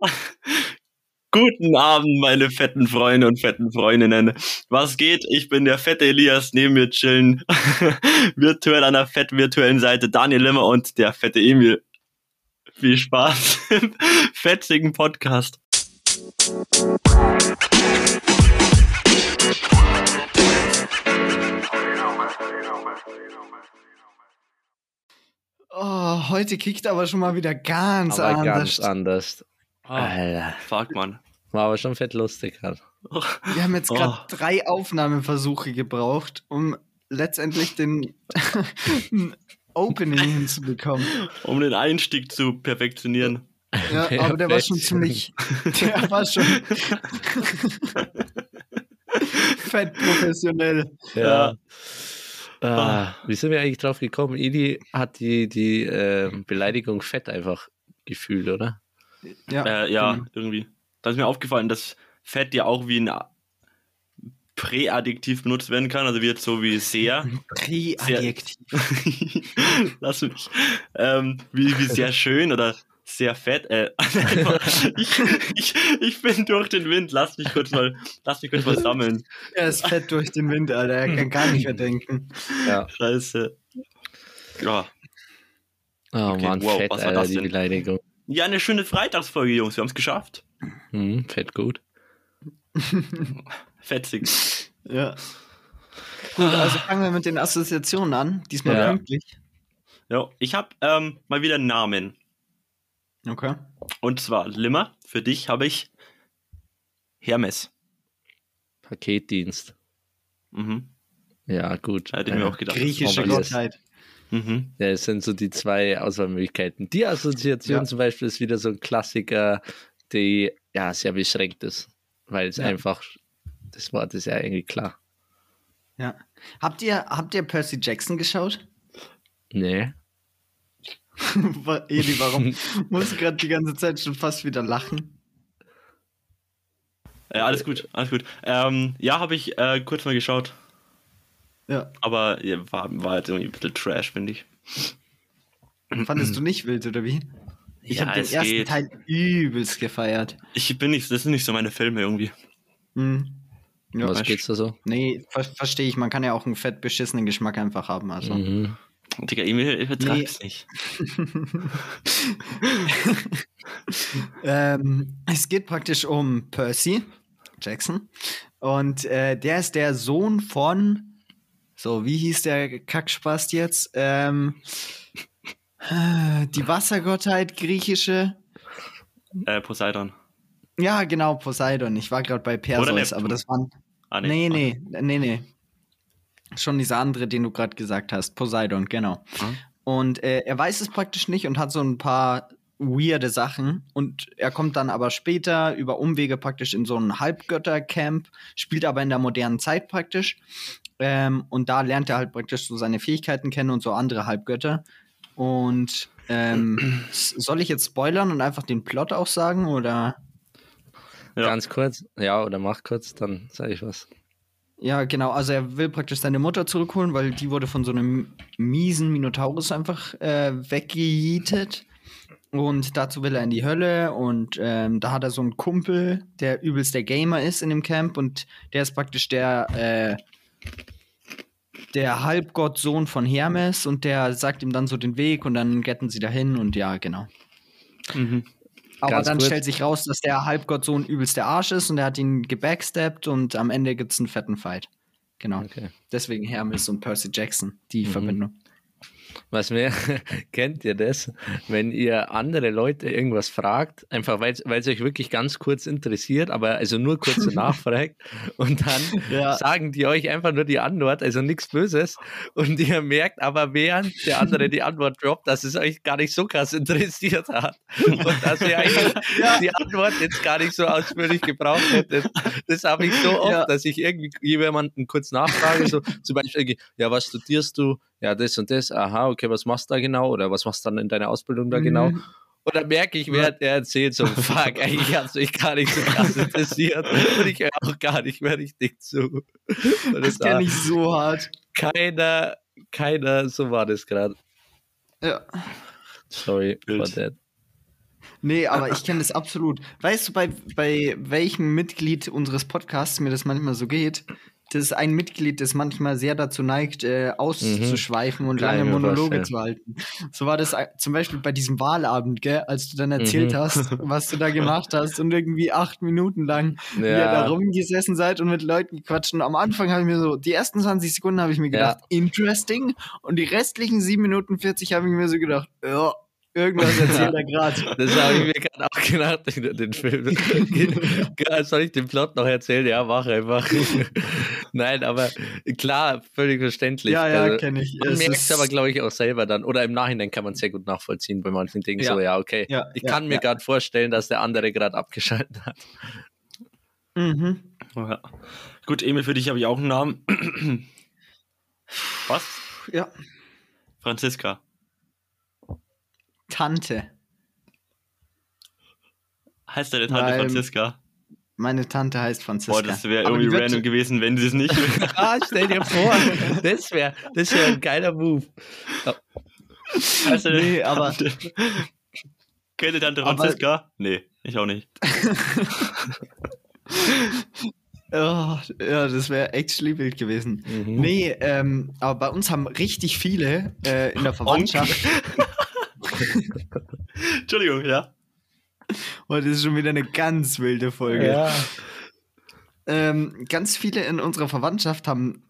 Guten Abend, meine fetten Freunde und fetten Freundinnen. Was geht? Ich bin der fette Elias, neben mir chillen virtuell an der fett virtuellen Seite Daniel Limmer und der fette Emil. Viel Spaß im fetzigen Podcast. Oh, heute kickt aber schon mal wieder ganz aber anders. ganz anders. Oh, Alter. fuck, man. War aber schon fett lustig gerade. Wir haben jetzt gerade Oh. drei Aufnahmeversuche gebraucht, um letztendlich den Opening hinzubekommen. Um den Einstieg zu perfektionieren. Ja, aber der war schon ziemlich. Der war schon. fett professionell. Ja. Ah, wie sind wir eigentlich drauf gekommen? Idi hat die, die äh, Beleidigung fett einfach gefühlt, oder? Ja, Äh, ja, genau. irgendwie. Da ist mir aufgefallen, dass Fett ja auch wie ein Präadjektiv benutzt werden kann, also wird so wie sehr. Präadjektiv. Lass mich. Ähm, wie, wie sehr schön oder sehr fett. Äh, ich, ich, ich bin durch den Wind. Lass mich kurz mal, lass mich kurz mal sammeln. Er ist fett durch den Wind, Alter. Er kann gar nicht mehr denken. Ja. Scheiße. Ja. Oh Okay, Mann, wow, fett, was war Alter, das die? Beleidigung. Ja, eine schöne Freitagsfolge, Jungs. Wir haben es geschafft. Hm, fett gut. Fetzig. Ja. Gut, also fangen wir mit den Assoziationen an. Diesmal Ja. pünktlich. Ja, ich habe ähm, mal wieder einen Namen. Okay. Und zwar Limmer. Für dich habe ich Hermes. Paketdienst. Mhm. Ja, gut. Hätte ich mir auch gedacht. Griechische. Gottheit. Mhm. Ja, es sind so die zwei Auswahlmöglichkeiten. Die Assoziation Ja. zum Beispiel ist wieder so ein Klassiker, die ja sehr beschränkt ist, weil es Ja. einfach, das Wort ist ja irgendwie klar. Ja. Habt ihr, habt ihr Percy Jackson geschaut? Nee. Eli, warum muss gerade die ganze Zeit schon fast wieder lachen? Äh, alles gut, alles gut. Ähm, ja, habe ich äh, kurz mal geschaut. Ja. Aber ja, war, war jetzt irgendwie ein bisschen Trash, finde ich. Fandest du nicht wild, oder wie? Ich Ja, habe den ersten geht. Teil übelst gefeiert. Ich bin nicht, das sind nicht so meine Filme irgendwie. Hm. Ja, Was weißt- geht's da so? Nee, ver verstehe ich. Man kann ja auch einen fett beschissenen Geschmack einfach haben. Also. Mhm. Digga, Emil, ich übertreib's nicht. Ähm, es geht praktisch um Percy Jackson. Und äh, der ist der Sohn von. So, wie hieß der Kackspast jetzt? Ähm, äh, die Wassergottheit, griechische. Äh, Poseidon. Ja, genau, Poseidon. Ich war gerade bei Perseus, aber das waren. Ah, Nee, nee, nee, nee. Schon dieser andere, den du gerade gesagt hast. Poseidon, genau. Ah. Und äh, er weiß es praktisch nicht und hat so ein paar weirde Sachen. Und er kommt dann aber später über Umwege praktisch in so ein Halbgöttercamp, spielt aber in der modernen Zeit praktisch. Ähm, und da lernt er halt praktisch so seine Fähigkeiten kennen und so andere Halbgötter. Und ähm, soll ich jetzt spoilern und einfach den Plot auch sagen? Oder? Ja. Ganz kurz, ja, oder mach kurz, dann sage ich was. Ja, genau. Also er will praktisch seine Mutter zurückholen, weil die wurde von so einem miesen Minotaurus einfach äh, weggejietet. Und dazu will er in die Hölle. Und ähm, da hat er so einen Kumpel, der übelst der Gamer ist in dem Camp. Und der ist praktisch der, äh, der Halbgottsohn von Hermes. Und der sagt ihm dann so den Weg. Und dann getten sie dahin. Und ja, genau. Mhm. Aber Ganz dann kurz. stellt sich raus, dass der Halbgottsohn übelst der Arsch ist. Und er hat ihn gebackstabbt. Und am Ende gibt's einen fetten Fight. Genau. Okay. Deswegen Hermes und Percy Jackson, die Mhm. Verbindung. Was mir, kennt ihr das? Wenn ihr andere Leute irgendwas fragt, einfach weil es euch wirklich ganz kurz interessiert, aber also nur kurz nachfragt und dann Ja. sagen die euch einfach nur die Antwort, also nichts Böses und ihr merkt aber während der andere die Antwort droppt, dass es euch gar nicht so krass interessiert hat und dass ihr eigentlich die Antwort jetzt gar nicht so ausführlich gebraucht hättet. Das habe ich so oft, Ja. dass ich irgendwie jemanden kurz nachfrage, so zum Beispiel, ja, was studierst du? Ja, das und das, aha, okay, was machst du da genau? Oder was machst du dann in deiner Ausbildung da genau? Mhm. Und dann merke ich, während er erzählt, so, fuck, eigentlich hat es mich gar nicht so krass interessiert. Und ich höre auch gar nicht mehr richtig zu. Und Das kenne ich so hart. keiner, keiner, so war das gerade. Ja. Sorry Bild. for that. Nee, aber ich kenne das absolut. Weißt du, bei, bei welchem Mitglied unseres Podcasts mir das manchmal so geht? Das ist ein Mitglied, das manchmal sehr dazu neigt, äh, auszuschweifen und Mhm. Kann lange ich mir Monologe vorstellen. zu halten. So war das äh, zum Beispiel bei diesem Wahlabend, gell, als du dann erzählt Mhm. hast, was du da gemacht hast und irgendwie acht Minuten lang Ja. ihr da rumgesessen seid und mit Leuten gequatscht. Und am Anfang habe ich mir so, die ersten 20 Sekunden habe ich mir gedacht, interesting. Und die restlichen 7 Minuten 40 habe ich mir so gedacht, ja, irgendwas erzählt er gerade. Das habe ich mir gerade auch gedacht, den, den Film. Soll ich den Plot noch erzählen? Ja, mach einfach. Nein, aber klar, völlig verständlich. Ja, ja, Also, kenne ich. Man merkt es aber, glaube ich, auch selber dann. Oder im Nachhinein kann man sehr gut nachvollziehen bei manchen Dingen. Ja. So, ja, okay. Ja, ich ja, kann mir ja. gerade vorstellen, dass der andere gerade abgeschaltet hat. Mhm. Ja. Gut, Emil, für dich habe ich auch einen Namen. Was? Ja. Franziska. Tante. Heißt deine Tante Nein. Franziska? Meine Tante heißt Franziska. Boah, das wäre Aber irgendwie wird- random gewesen, wenn sie es nicht wäre. ah, stell dir vor, das wäre das wär ein geiler Move. Heißt deine Nee, aber- Tante- Kennt ihr Tante Aber- Franziska? Nee, ich auch nicht. Oh, ja, das wäre echt schlimmig gewesen. Mhm. Nee, ähm, aber bei uns haben richtig viele äh, in der Verwandtschaft. Entschuldigung, ja. Das ist schon wieder eine ganz wilde Folge. Ja. Ähm, ganz viele in unserer Verwandtschaft haben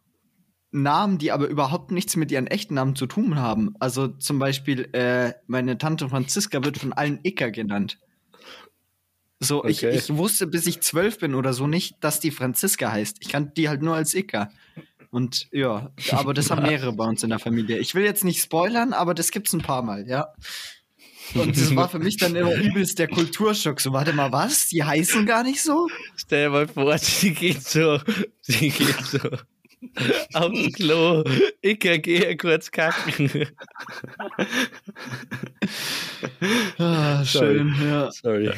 Namen, die aber überhaupt nichts mit ihren echten Namen zu tun haben. Also zum Beispiel, äh, meine Tante Franziska wird von allen Icker genannt. So, ich, Okay. ich wusste, bis ich zwölf bin oder so nicht, dass die Franziska heißt. Ich kannte die halt nur als Icker. Und ja, aber das haben mehrere bei uns in der Familie. Ich will jetzt nicht spoilern, aber das gibt's ein paar Mal, ja. Und das war für mich dann immer übelst der Kulturschock. So, warte mal, was? Die heißen gar nicht so? Stell dir mal vor, sie geht so, sie geht so aufs Klo. Ich gehe kurz kacken. Ah, Sorry. schön, ja. Sorry.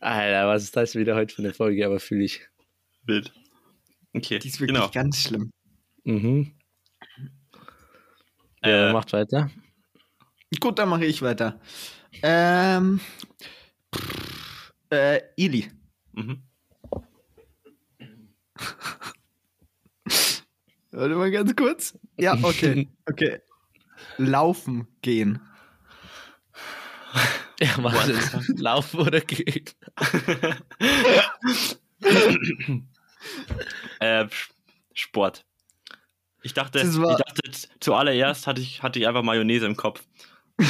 Alter, was ist das wieder heute für eine Folge? Aber fühle ich. Wild. Okay, Die ist wirklich genau. ganz schlimm. Mhm. Ja, Äh, macht weiter. Gut, dann mache ich weiter. Ähm. pff, Äh, Ili. Mhm. Warte mal ganz kurz. Ja, okay. Okay. Laufen gehen. Ja, was ist? Laufen oder gehen? Äh, Sport. Ich dachte, ich dachte zuallererst hatte ich, hatte ich einfach Mayonnaise im Kopf.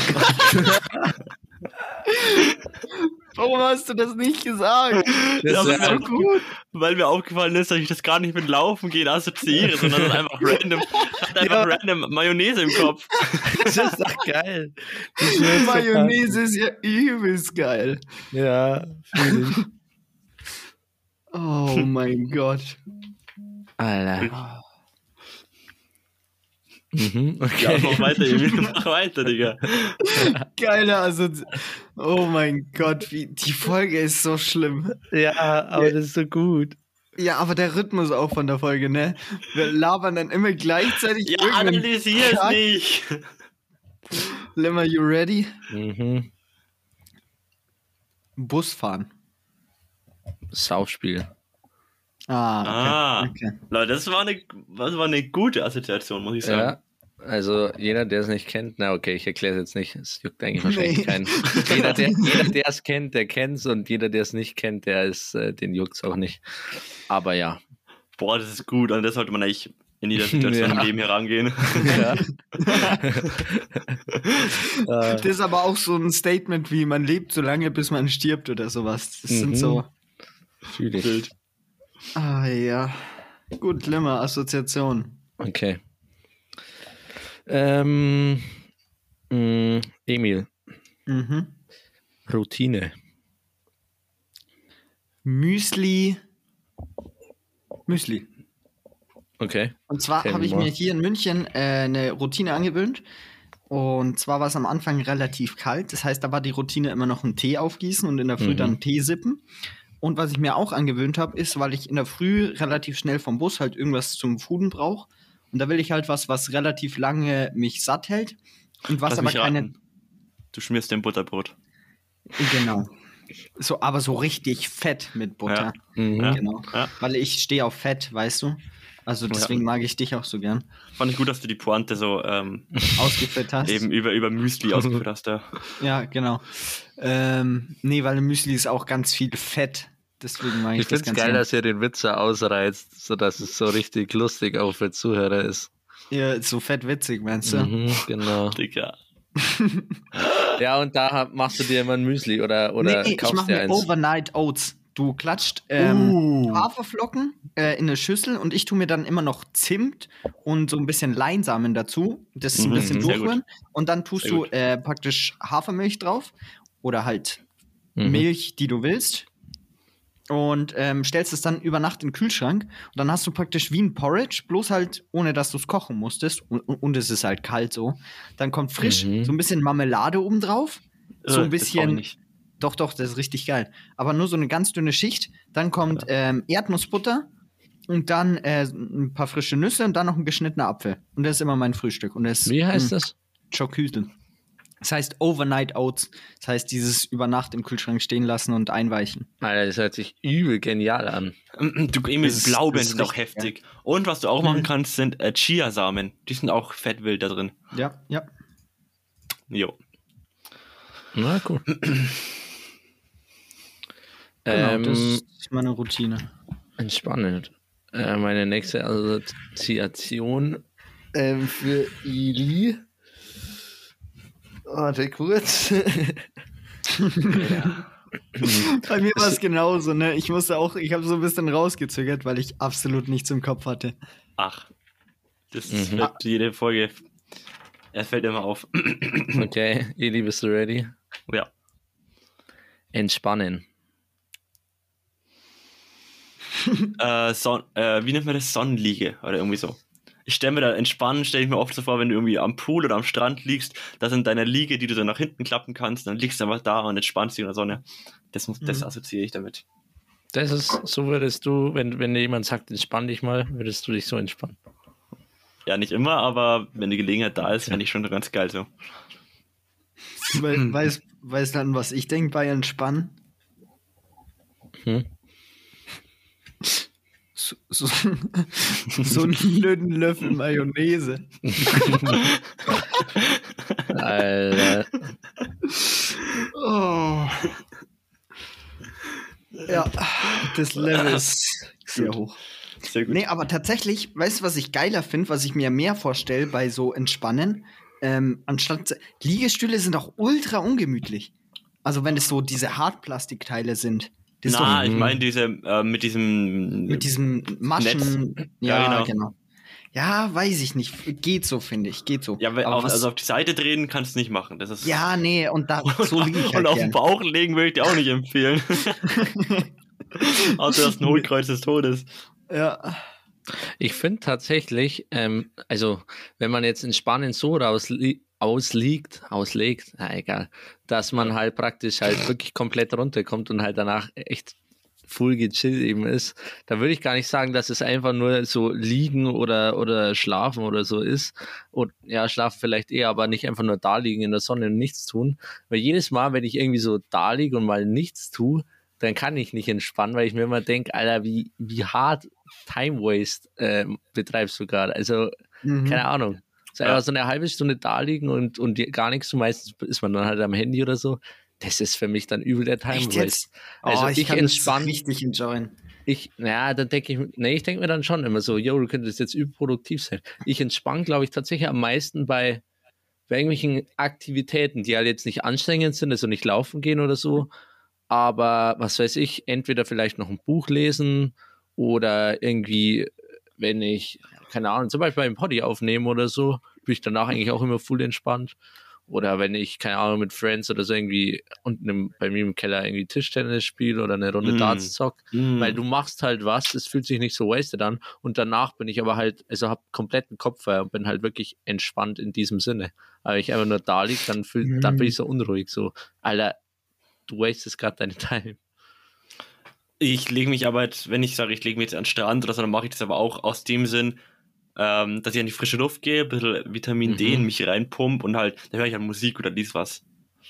Warum hast du das nicht gesagt? Das Ja, ist so gut, weil mir aufgefallen ist, dass ich das gar nicht mit Laufen gehen assoziiere, sondern das ist einfach random. Einfach Ja. random Mayonnaise im Kopf. Das ist doch geil. Wird so Mayonnaise ist ja übelst geil. Ja, fühl ich. Oh mein Gott. Alter. Mhm, Ja, okay. mach weiter, Emil. Mach weiter, Digga. Geile Assozi Oh mein Gott, wie, die Folge ist so schlimm. Ja, aber das ist so gut. Ja, aber der Rhythmus auch von der Folge, ne? Wir labern dann immer gleichzeitig Ja, analysier es nicht. Lemmer, you ready? Mhm. Bus fahren. Saufspiel. Ah, okay. Ah. okay. Leute, das war eine, das war eine gute Assoziation, muss ich sagen. Ja. Also jeder, der es nicht kennt, na okay, ich erkläre es jetzt nicht. Es juckt eigentlich wahrscheinlich Nee. keinen. Jeder, der es kennt, der kennt es und jeder, der es nicht kennt, der ist, äh, den juckt es auch nicht. Aber ja. Boah, das ist gut. Und das sollte man eigentlich in jeder Situation Ja. im Leben herangehen. ja. Das ist aber auch so ein Statement wie, man lebt so lange, bis man stirbt oder sowas. Das Mhm. sind so. Fühl ich. Wild. Ah ja. Gut, Lemmer, Assoziation. Okay. Ähm, mh, Emil, Mhm. Routine. Müsli. Müsli. Okay. Und zwar habe ich mir hier in München äh, eine Routine angewöhnt. Und zwar war es am Anfang relativ kalt. Das heißt, da war die Routine immer noch einen Tee aufgießen und in der Früh Mhm. dann Tee sippen. Und was ich mir auch angewöhnt habe, ist, weil ich in der Früh relativ schnell vom Bus halt irgendwas zum Fooden brauche. Und da will ich halt was, was relativ lange mich satt hält. Und was Lass aber keine. raten. Du schmierst den Butterbrot. Genau. So, aber so richtig fett mit Butter. Ja. Mhm. Genau. Ja. Weil ich stehe auf Fett, weißt du? Also deswegen mag ich dich auch so gern. Fand ich gut, dass du die Pointe so ähm, Ausgeführt hast. eben über, über Müsli ausgeführt hast. Ja. Ja, genau. Ähm, nee, weil im Müsli ist auch ganz viel Fett. Deswegen mag ich, Ich das finde es ganz geil, gern. dass ihr den Witzer ausreizt, sodass es so richtig lustig auch für Zuhörer ist. Ja, so fett witzig, meinst du? Mhm, genau. Dicker. Ja, und da machst du dir immer ein Müsli oder, oder nee, ich kaufst mache dir mir eins. Overnight Oats. Du klatscht ähm, Uh. Haferflocken äh, in eine Schüssel und ich tue mir dann immer noch Zimt und so ein bisschen Leinsamen dazu. Das ein Mhm, bisschen gut. durchrühren. Und dann tust Sehr du gut. äh, praktisch Hafermilch drauf oder halt Mhm. Milch, die du willst. Und ähm, stellst es dann über Nacht in den Kühlschrank. Und dann hast du praktisch wie ein Porridge, bloß halt ohne dass du es kochen musstest. Und, und, es ist halt kalt so. Dann kommt frisch Mhm. so ein bisschen Marmelade oben drauf. So Äh, ein brauch ich bisschen. Doch, doch, das ist richtig geil. Aber nur so eine ganz dünne Schicht. Dann kommt ähm, Erdnussbutter und dann äh, ein paar frische Nüsse und dann noch ein geschnittener Apfel. Und das ist immer mein Frühstück. Und das Wie heißt mh, das? Chocüsel. Das heißt Overnight Oats. Das heißt, dieses über Nacht im Kühlschrank stehen lassen und einweichen. Alter, das hört sich übel genial an. Du, Emil, Das ist- Blaubeeren sind auch richtig heftig. Und was du auch Mhm. machen kannst, sind äh, Chiasamen. Die sind auch fettwild da drin. Ja, ja. Jo. Na, cool. Genau, ähm, das ist meine Routine. Entspannend. Äh, meine nächste Assoziation Ähm, für Ili. Warte kurz. Bei mir war es genauso, ne? Ich musste auch, ich habe so ein bisschen rausgezögert, weil ich absolut nichts im Kopf hatte. Ach. Das Mhm. wird jede Folge. Er fällt immer auf. Okay, Eli, bist du ready? ja. Entspannen. Äh, Son äh, wie nennt man das? Sonnenliege oder irgendwie so. Ich stelle mir da entspannen, stelle ich mir oft so vor, wenn du irgendwie am Pool oder am Strand liegst, da sind deine Liege, die du so nach hinten klappen kannst, dann liegst du einfach da und entspannst dich in der Sonne. Das, muss, das Mhm. assoziiere ich damit. Das ist, so würdest du, wenn, wenn dir jemand sagt, entspann dich mal, würdest du dich so entspannen. Ja, nicht immer, aber wenn die Gelegenheit da ist, fände ich schon ganz geil so. We weißt, weißt dann, was ich denke bei Entspannen? Hm? So, so, so einen blöden Löffel Mayonnaise. Alter. Oh. Ja, das Level ist sehr hoch. Sehr gut. Nee, aber tatsächlich, weißt du, was ich geiler finde, was ich mir mehr vorstelle bei so Entspannen? Ähm, anstatt Liegestühle sind auch ultra ungemütlich. Also wenn es so diese Hartplastikteile sind. Das Na, doch ich meine diese äh, mit diesem mit diesem Maschen. Ja, Ja, genau. genau. Ja, weiß ich nicht. Geht so, finde ich. Geht so. Ja, weil Aber auf, was- also auf die Seite drehen kannst du nicht machen. Das ist ja, nee, und da so liege ich und halt auf gern. den Bauch legen würde ich dir auch nicht empfehlen. Außer das ist ein Hohlkreuz des Todes. Ja. Ich finde tatsächlich, ähm, also wenn man jetzt Entspannen so rausli ausliegt, auslegt, na egal, dass man halt praktisch halt wirklich komplett runterkommt und halt danach echt full gechillt eben ist, da würde ich gar nicht sagen, dass es einfach nur so liegen oder, oder schlafen oder so ist. Und ja, schlafen vielleicht eher, aber nicht einfach nur da liegen in der Sonne und nichts tun. Weil jedes Mal, wenn ich irgendwie so da liege und mal nichts tue, dann kann ich nicht entspannen, weil ich mir immer denke, Alter, wie, wie hart Time Waste äh, betreibst du gerade. Also, Mhm. keine Ahnung. So Ja. so eine halbe Stunde da liegen und, und gar nichts. meistens ist man dann halt am Handy oder so. Das ist für mich dann übel der Time Echt Waste. Also oh, ich kann das entspann- richtig enjoyen. Ich, naja, dann denke ich, nee, ich denke mir dann schon immer so, yo, du könntest jetzt überproduktiv sein. Ich entspanne, glaube ich, tatsächlich am meisten bei, bei irgendwelchen Aktivitäten, die halt jetzt nicht anstrengend sind, also nicht laufen gehen oder so, aber was weiß ich, entweder vielleicht noch ein Buch lesen oder irgendwie, wenn ich, keine Ahnung, zum Beispiel einen Poddy aufnehme oder so, bin ich danach eigentlich auch immer full entspannt. Oder wenn ich, keine Ahnung, mit Friends oder so irgendwie unten im, bei mir im Keller irgendwie Tischtennis spiele oder eine Runde Mm. Darts zock, Mm. weil du machst halt was, es fühlt sich nicht so wasted an und danach bin ich aber halt, also hab kompletten Kopf frei und bin halt wirklich entspannt in diesem Sinne. Aber wenn ich einfach nur da lieg, dann, fühl, dann bin ich so unruhig, so, Alter, du wastest gerade deine Time. Ich lege mich aber, jetzt, wenn ich sage, ich lege mich jetzt an den Strand oder so, dann mache ich das aber auch aus dem Sinn, ähm, dass ich an die frische Luft gehe, ein bisschen Vitamin D Mhm. in mich reinpump und halt, dann höre ich halt Musik oder dies was.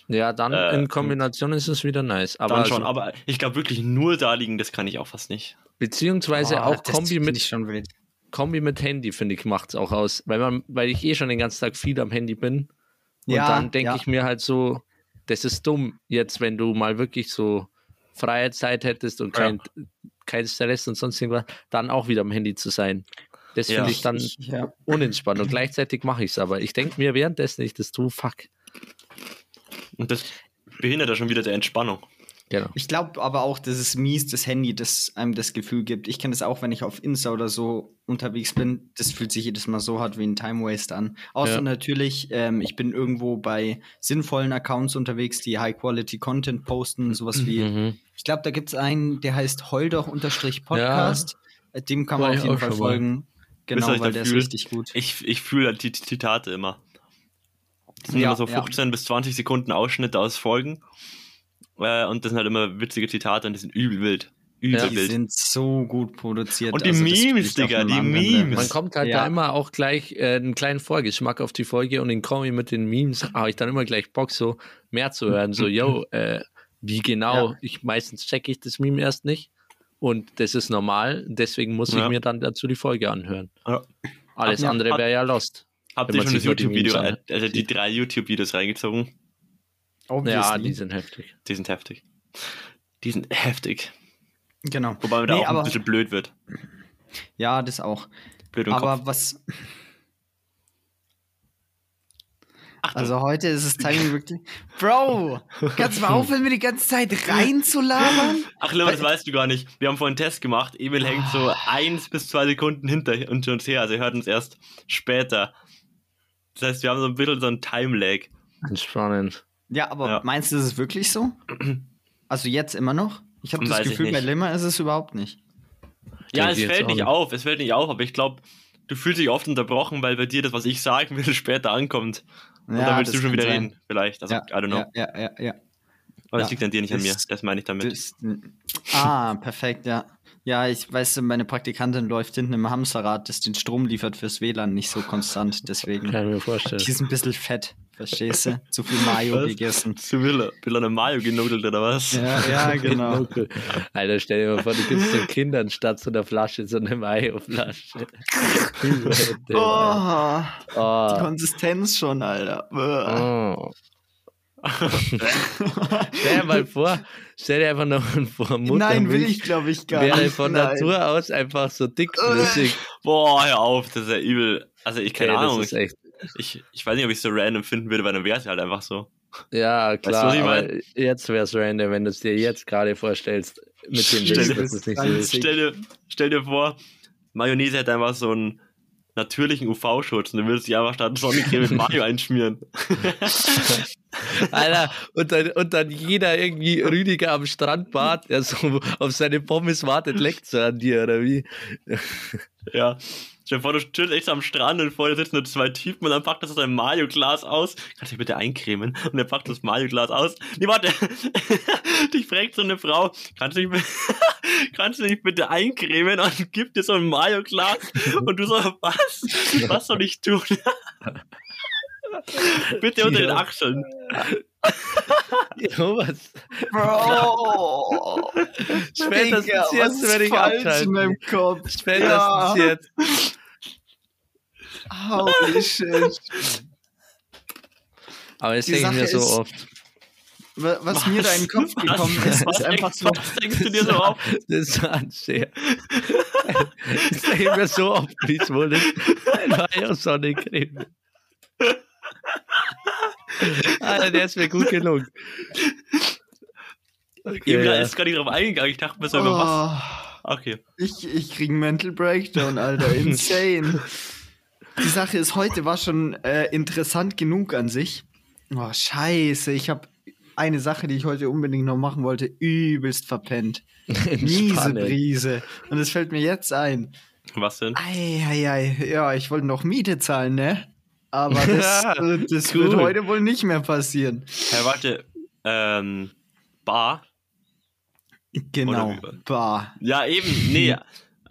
Ja, dann Äh, in Kombination ist es wieder nice. Aber Dann schon, also- aber ich glaube wirklich nur da liegen, das kann ich auch fast nicht. beziehungsweise Oh, auch Kombi mit. Kombi mit Handy, finde ich, macht es auch aus. Weil, man, weil ich eh schon den ganzen Tag viel am Handy bin. Und Ja, dann denke ja. ich mir halt so, das ist dumm, jetzt, wenn du mal wirklich so freie Zeit hättest und kein, kein Stress und sonst irgendwas, dann auch wieder am Handy zu sein. Das Ja. finde ich dann Ja. unentspannt. Und gleichzeitig mache ich es aber. Ich denke mir währenddessen, ich das tue, fuck. Und das behindert ja schon wieder der Entspannung. Genau. Ich glaube aber auch, das ist mies, das Handy, das einem das Gefühl gibt. Ich kenne das auch, wenn ich auf Insta oder so unterwegs bin. Das fühlt sich jedes Mal so hart wie ein Time Waste an. Außer Ja. natürlich, ähm, ich bin irgendwo bei sinnvollen Accounts unterwegs, die High-Quality-Content posten, sowas wie. Mhm. Ich glaube, da gibt es einen, der heißt Holdoch-Podcast. Äh, Dem kann man War auf jeden auch Fall folgen. Genau, weil der ist fühl? richtig gut. Ich, ich fühle halt die Zitate immer. Das sind Ja, immer so ja. 15 bis 20 Sekunden Ausschnitte aus Folgen. Äh, und das sind halt immer witzige Zitate und die sind übel wild. Übel Ja. Die wild. sind so gut produziert. Und die also Memes, Digga, die Memes. Level. Man kommt halt Ja. da immer auch gleich äh, einen kleinen Vorgeschmack auf die Folge und in Kombi mit den Memes habe ich dann immer gleich Bock, so mehr zu hören. So, yo, äh, wie genau? Ja. Ich meistens checke ich das Meme erst nicht und das ist normal. Deswegen muss ich Ja. mir dann dazu die Folge anhören. Alles andere wäre ja lost. Habt ihr schon das YouTube-Video, also die drei YouTube-Videos reingezogen? Ja, Obviously. die sind heftig. Die sind heftig. Die sind heftig. Genau. Wobei man da Nee, auch aber- ein bisschen blöd wird. Ja, das auch. Blöd im Aber Kopf. was. Achtung. Also heute ist das Timing wirklich. Bro, kannst du mal aufhören, mir die ganze Zeit reinzulabern? Ach, Limmer, das weißt du gar nicht. Wir haben vorhin einen Test gemacht. Emil hängt so eins bis zwei Sekunden hinter uns her. Also er hört uns erst später. Das heißt, wir haben so ein bisschen so einen Time-Lag. Spannend. Ja, aber Ja. meinst du, ist es wirklich so? Also jetzt immer noch? Ich habe das Weiß ich Gefühl, bei. Limmer ist es überhaupt nicht. Ja, es fällt nicht auf. Es fällt nicht auf, aber ich glaube, du fühlst dich oft unterbrochen, weil bei dir das, was ich sagen will, später ankommt. Und Ja, dann willst du das schon wieder sein. reden. Vielleicht. Also, ja, I don't know. Ja, ja, ja, ja. Aber das liegt an dir, nicht an mir. Das- Das meine ich damit. Das, ah, perfekt, ja. Ja, ich weiß, meine Praktikantin läuft hinten im Hamsterrad, das den Strom liefert fürs WLAN nicht so konstant. Deswegen. Kann ich mir vorstellen. Die ist ein bisschen fett, verstehst du? Zu viel Mayo Was? gegessen. Zu. Will er eine Mayo genudelt oder was? Ja, ja, genau. Alter, stell dir mal vor, du gibst den Kindern statt so einer Flasche so eine Mayo-Flasche. Oh, die oh. Konsistenz schon, Alter. Oh. stell dir mal vor, stell dir einfach noch vor, Mutter Nein, will ich, glaube ich, gar wäre nicht. von Nein. Natur aus einfach so dickflüssig. Boah, hör auf, das ist ja übel. Also ich keine Ey, Ahnung. Das ist echt, Ich, ich weiß nicht, ob ich es so random finden würde, weil dann wäre es halt einfach so. ja, du, klar. was ich aber mein? jetzt wäre es random, wenn du es dir jetzt gerade vorstellst. Mit dem Stell Bild, dir- das ist nicht so ist. Stell dir, stell dir vor, Mayonnaise hätte einfach so einen natürlichen UV-Schutz und du würdest die einfach statt Sonnencreme mit Mayo einschmieren. Alter, und dann, und dann jeder irgendwie Rüdiger am Strandbad, der so auf seine Pommes wartet, leckt so an dir, oder wie? Ja. Stell dir vor, du chillst echt am Strand und vor dir sitzen nur zwei Typen und dann packt er so sein Mayo-Glas aus. Kannst du mich bitte eincremen? Und er packt das Mayo-Glas aus. Nee, warte. Dich fragt so eine Frau, kannst du, mich, kannst du mich bitte eincremen? Und gibt dir so ein Mayo-Glas. Und du so, was? Was soll ich tun? bitte unter den. Achseln. Jo, was? Bro! Spätestens Digga, jetzt ist werde ich abschalten. in meinem Kopf? Spätestens Ja. jetzt. Holy shit. Aber das denke ich mir so oft. Wa- Was, mir da in den Kopf gekommen was, ist, was, ist einfach so. was denkst du dir so auf? Das ist unfair. Das ich mir so oft, wie es wohl ist. Ein Mayo Sonnencreme. Alter, der ist mir gut gelungen. Okay, Eben, da ist gar nicht drauf eingegangen. Ich dachte mir so, über was? Oh, Okay. ich, ich krieg einen Mental Breakdown, Alter. Insane. Die Sache ist, heute war schon äh, interessant genug an sich. Oh, scheiße. Ich habe eine Sache, die ich heute unbedingt noch machen wollte, übelst verpennt. Miese. Brise. Und es fällt mir jetzt ein. Was denn? Eieiei. Ja, ich wollte noch Miete zahlen, ne? Aber das, äh, das cool. wird heute wohl nicht mehr passieren. Herr, warte. Ähm, Bar? Genau. Bah. Ja, eben. Nee.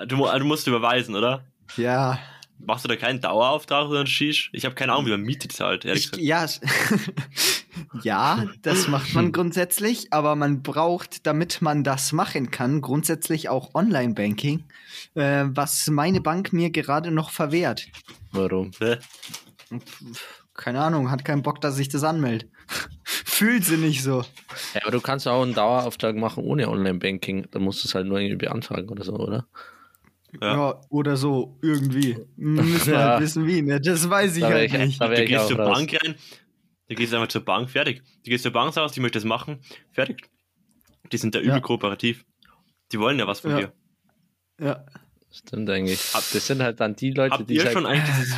Du, du musst überweisen, oder? Ja. Machst du da keinen Dauerauftrag oder einen Shish? Ich habe keine Ahnung, wie man Miete zahlt, ehrlich Ich, gesagt. ja, Ja, das macht man grundsätzlich, aber man braucht, damit man das machen kann, grundsätzlich auch Online-Banking, äh, was meine Bank mir gerade noch verwehrt. Warum? Keine Ahnung, hat keinen Bock, dass ich das anmelde. Fühlt sie nicht so. Ja, aber du kannst auch einen Dauerauftrag machen ohne Online-Banking. Dann musst du es halt nur irgendwie beantragen oder so, oder? Ja, Ja. oder so, irgendwie. Müssen wir Ja. halt wissen, wie, ne? Das weiß ich Da halt ich- nicht. da Du ich gehst zur. Bank rein, du gehst einfach zur Bank, fertig. Du gehst zur Bank raus, die möchte das machen, fertig. Die sind da übel Ja. kooperativ. Die wollen ja was von Ja. dir. Ja. Stimmt eigentlich. Das sind halt dann die Leute, Habt die ihr halt, schon eigentlich dieses,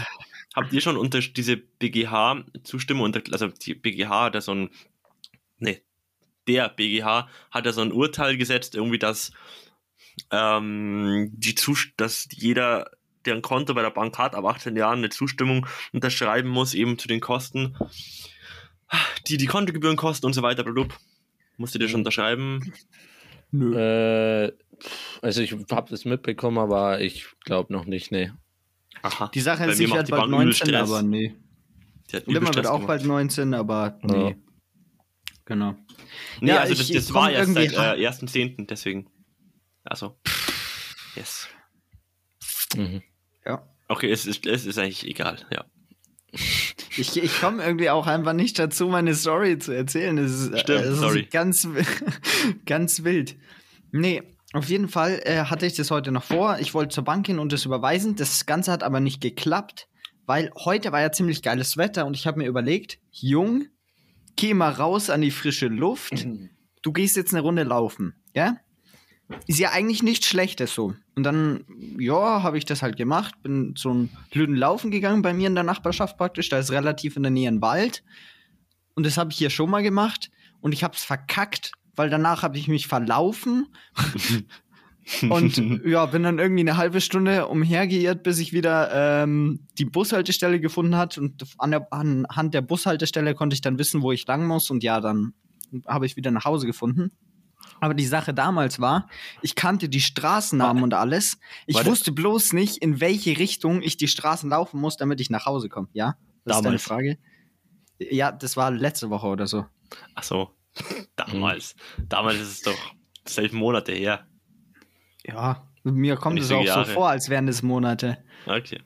habt ihr schon unter diese BGH-Zustimmung unter, also die BGH hat ja so ein, nee, der BGH hat ja so ein Urteil gesetzt, irgendwie, dass, ähm, die Zus dass jeder, der ein Konto bei der Bank hat, ab 18 Jahren eine Zustimmung unterschreiben muss, eben zu den Kosten, die die Kontogebühren kosten und so weiter, blub. Musst du dir schon unterschreiben? Nö. äh, also ich habe das mitbekommen, aber ich glaube noch nicht, nee. Aha. Die Sache ist, ich die bald Bank übel 19, Stress. aber nee. Die hat übel Limmer wird Stress auch gemacht. bald 19, aber nee. Genau. Nee, Ja, also ich- das, ich das komm war erst irgendwie seit äh, 1.10., deswegen. Also. Yes. Mhm. Ja. Okay, es ist, es ist eigentlich egal, ja. Ich, ich komme irgendwie auch einfach nicht dazu, meine Story zu erzählen. Es ist, äh, Stimmt, es ist sorry. ganz, ganz wild. Nee, auf jeden Fall äh, hatte ich das heute noch vor. Ich wollte zur Bank gehen und das überweisen. Das Ganze hat aber nicht geklappt, weil heute war ja ziemlich geiles Wetter und ich habe mir überlegt, Jung, geh mal raus an die frische Luft. Du gehst jetzt eine Runde laufen, ja? Ist ja eigentlich nichts Schlechtes so. Und dann, ja, habe ich das halt gemacht, bin so einen blöden Laufen gegangen bei mir in der Nachbarschaft praktisch. Da ist relativ in der Nähe ein Wald. Und das habe ich hier schon mal gemacht. Und ich habe es verkackt, weil danach habe ich mich verlaufen. und ja, bin dann irgendwie eine halbe Stunde umhergeirrt, bis ich wieder ähm, die Bushaltestelle gefunden hat. Und an der, anhand der Bushaltestelle konnte ich dann wissen, wo ich lang muss. Und ja, dann habe ich wieder nach Hause gefunden. Aber die Sache damals war, ich kannte die Straßennamen und alles. Ich Warte. wusste bloß nicht, in welche Richtung ich die Straßen laufen muss, damit ich nach Hause komme. Ja? Das ist deine Damals. Frage. Ja, das war letzte Woche oder so. Ach so. Damals. Damals ist es doch elf Monate her. Ja, mir kommt es auch Jahre. so vor, als wären es Monate. Okay.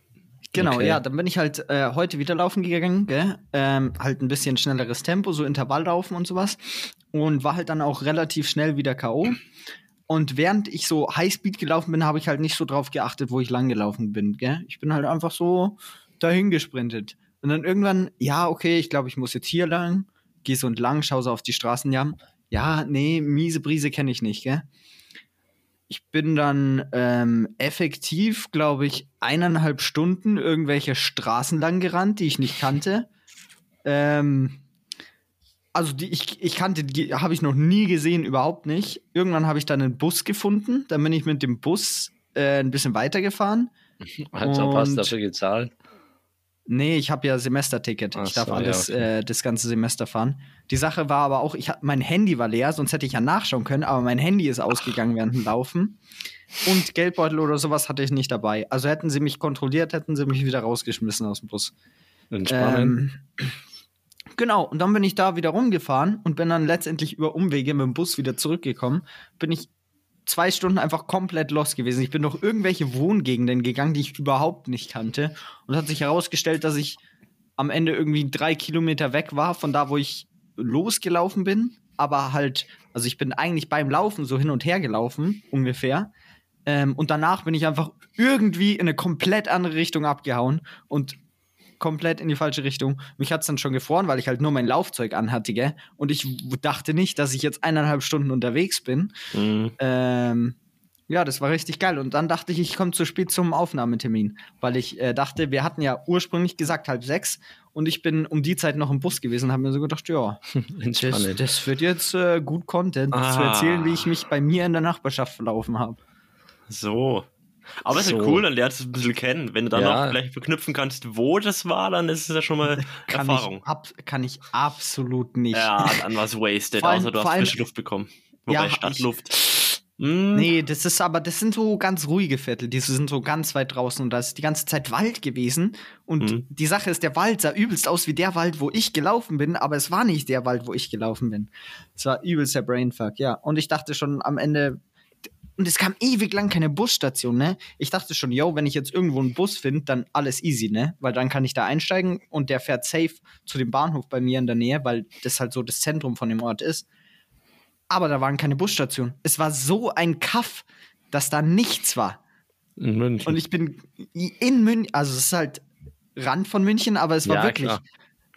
Genau, Okay. ja, dann bin ich halt äh, heute wieder laufen gegangen? Ähm, halt ein bisschen schnelleres Tempo, so Intervalllaufen und sowas. Und war halt dann auch relativ schnell wieder K.O. Und während ich so Highspeed gelaufen bin, habe ich halt nicht so drauf geachtet, wo ich lang gelaufen bin, gell? Ich bin halt einfach so dahin gesprintet. Und dann irgendwann, ja, okay, ich glaube, ich muss jetzt hier lang. Geh so entlang, schau so auf die Straßen, ja. Ja, nee, miese Brise kenne ich nicht, gell? Ich bin dann ähm, effektiv, glaube ich, eineinhalb Stunden irgendwelche Straßen lang gerannt, die ich nicht kannte. Ähm, also die ich, ich kannte, die habe ich noch nie gesehen, überhaupt nicht. Irgendwann habe ich dann einen Bus gefunden, dann bin ich mit dem Bus äh, ein bisschen weitergefahren. Hat's auch was Und- dafür gezahlt? Nee, ich habe ja Semesterticket. Ach ich darf so, ja, alles okay. äh, das ganze Semester fahren. Die Sache war aber auch, ich hab, mein Handy war leer, sonst hätte ich ja nachschauen können, aber mein Handy ist ausgegangen während dem Laufen. Und Geldbeutel oder sowas hatte ich nicht dabei. Also hätten sie mich kontrolliert, hätten sie mich wieder rausgeschmissen aus dem Bus. Entspannend. Ähm, genau, und dann bin ich da wieder rumgefahren und bin dann letztendlich über Umwege mit dem Bus wieder zurückgekommen. Bin ich zwei Stunden einfach komplett los gewesen. Ich bin durch irgendwelche Wohngegenden gegangen, die ich überhaupt nicht kannte. Und hat sich herausgestellt, dass ich am Ende irgendwie drei Kilometer weg war von da, wo ich losgelaufen bin. Aber halt, also ich bin eigentlich beim Laufen so hin und her gelaufen, ungefähr. Ähm, und danach bin ich einfach irgendwie in eine komplett andere Richtung abgehauen und komplett in die falsche Richtung. Mich hat es dann schon gefroren, weil ich halt nur mein Laufzeug anhatte, gell? Und ich dachte nicht, dass ich jetzt eineinhalb Stunden unterwegs bin. Mhm. Ähm, ja, das war richtig geil. Und dann dachte ich, ich komme zu spät zum Aufnahmetermin, weil ich äh, dachte, wir hatten ja ursprünglich gesagt halb sechs und ich bin um die Zeit noch im Bus gewesen und habe mir so gedacht, ja, das, das wird jetzt äh, gut Content, Ah. zu erzählen, wie ich mich bei mir in der Nachbarschaft verlaufen habe. So. Aber es ist ja So. cool, dann lernst du es ein bisschen kennen. Wenn du dann Ja. noch gleich verknüpfen kannst, wo das war, dann ist es ja schon mal Kann Erfahrung. ich, ab, kann ich absolut nicht. Ja, dann war es wasted, Vor außer du hast frische Luft bekommen. Wobei Ja, Stadtluft. Mm. Nee, das ist aber, das sind so ganz ruhige Viertel. Die sind so ganz weit draußen und da ist die ganze Zeit Wald gewesen. Und mm. die Sache ist, der Wald sah übelst aus wie der Wald, wo ich gelaufen bin, aber es war nicht der Wald, wo ich gelaufen bin. Es war übelst der Brainfuck, ja. Und ich dachte schon am Ende, und es kam ewig lang keine Busstation, ne? Ich dachte schon, yo, wenn ich jetzt irgendwo einen Bus finde, dann alles easy, ne? Weil dann kann ich da einsteigen und der fährt safe zu dem Bahnhof bei mir in der Nähe, weil das halt so das Zentrum von dem Ort ist aber da waren keine Busstationen. Es war so ein Kaff, dass da nichts war. In München. Und ich bin in München, also es ist halt Rand von München, aber es war ja, wirklich. Klar.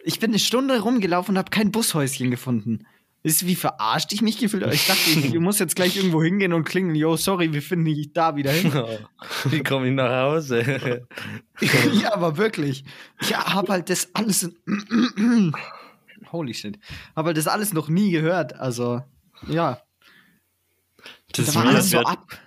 Ich bin eine Stunde rumgelaufen und habe kein Bushäuschen gefunden. Ist wie verarscht ich mich gefühlt. Ich dachte, ich, ich muss jetzt gleich irgendwo hingehen und klingeln. Yo, sorry, wie finde ich da wieder hin? wie komme ich nach Hause? ja, aber wirklich. Ich habe halt das alles. Holy shit. Habe halt das alles noch nie gehört. Also. Ja. Das war alles so ab.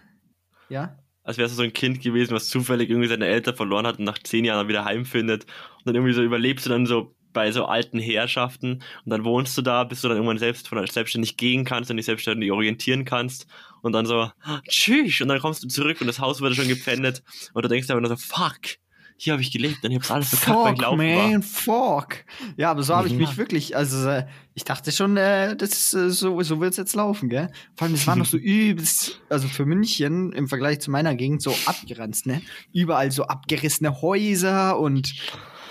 Ja? Als wäre es so ein Kind gewesen, was zufällig irgendwie seine Eltern verloren hat und nach zehn Jahren wieder heimfindet. Und dann irgendwie so überlebst du dann so bei so alten Herrschaften und dann wohnst du da, bis du dann irgendwann selbst von selbstständig gehen kannst und dich selbstständig orientieren kannst und dann so, tschüss, und dann kommst du zurück und das Haus wurde schon gepfändet und du denkst aber nur so, fuck, hier habe ich gelebt und ich habe alles verkackt, weil ich laufen man, war. Fuck. Ja, aber so habe ich mich wirklich, also äh, ich dachte schon, äh, das äh, so, so wird es jetzt laufen, gell? Vor allem, es war noch so übelst, also für München im Vergleich zu meiner Gegend so abgeranzt, ne? Überall so abgerissene Häuser und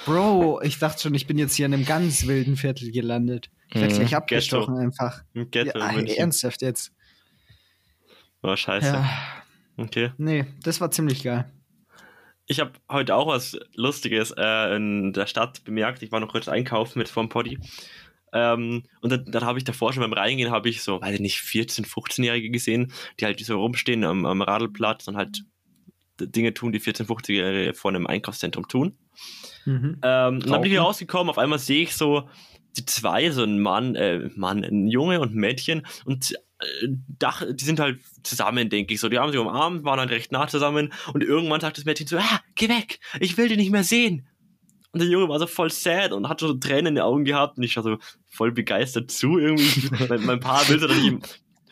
Bro, ich dachte schon, ich bin jetzt hier in einem ganz wilden Viertel gelandet. Ich werde mhm. gleich abgestochen Ghetto. einfach. Ghetto ja, ernsthaft jetzt. Oh, scheiße. Ja. Okay. Nee, das war ziemlich geil. Ich habe heute auch was Lustiges äh, in der Stadt bemerkt. Ich war noch kurz einkaufen mit vom Poddy. Ähm, und dann, dann habe ich davor schon beim Reingehen, habe ich so, weiß ich nicht, 14-, 15-Jährige gesehen, die halt so rumstehen am, am Radlplatz und halt Dinge tun, die 14-, 15-Jährige vor einem Einkaufszentrum tun. Mhm. Ähm, dann bin ich hier rausgekommen, auf einmal sehe ich so die zwei, so ein Mann, äh, Mann, ein Junge und ein Mädchen und Dach, die sind halt zusammen, denke ich so. Die haben sich umarmt, waren halt recht nah zusammen und irgendwann sagt das Mädchen so, ah, geh weg, ich will dich nicht mehr sehen. Und der Junge war so voll sad und hat so Tränen in den Augen gehabt und ich war so voll begeistert zu irgendwie. mein, mein Paar will so, dass ich ihm,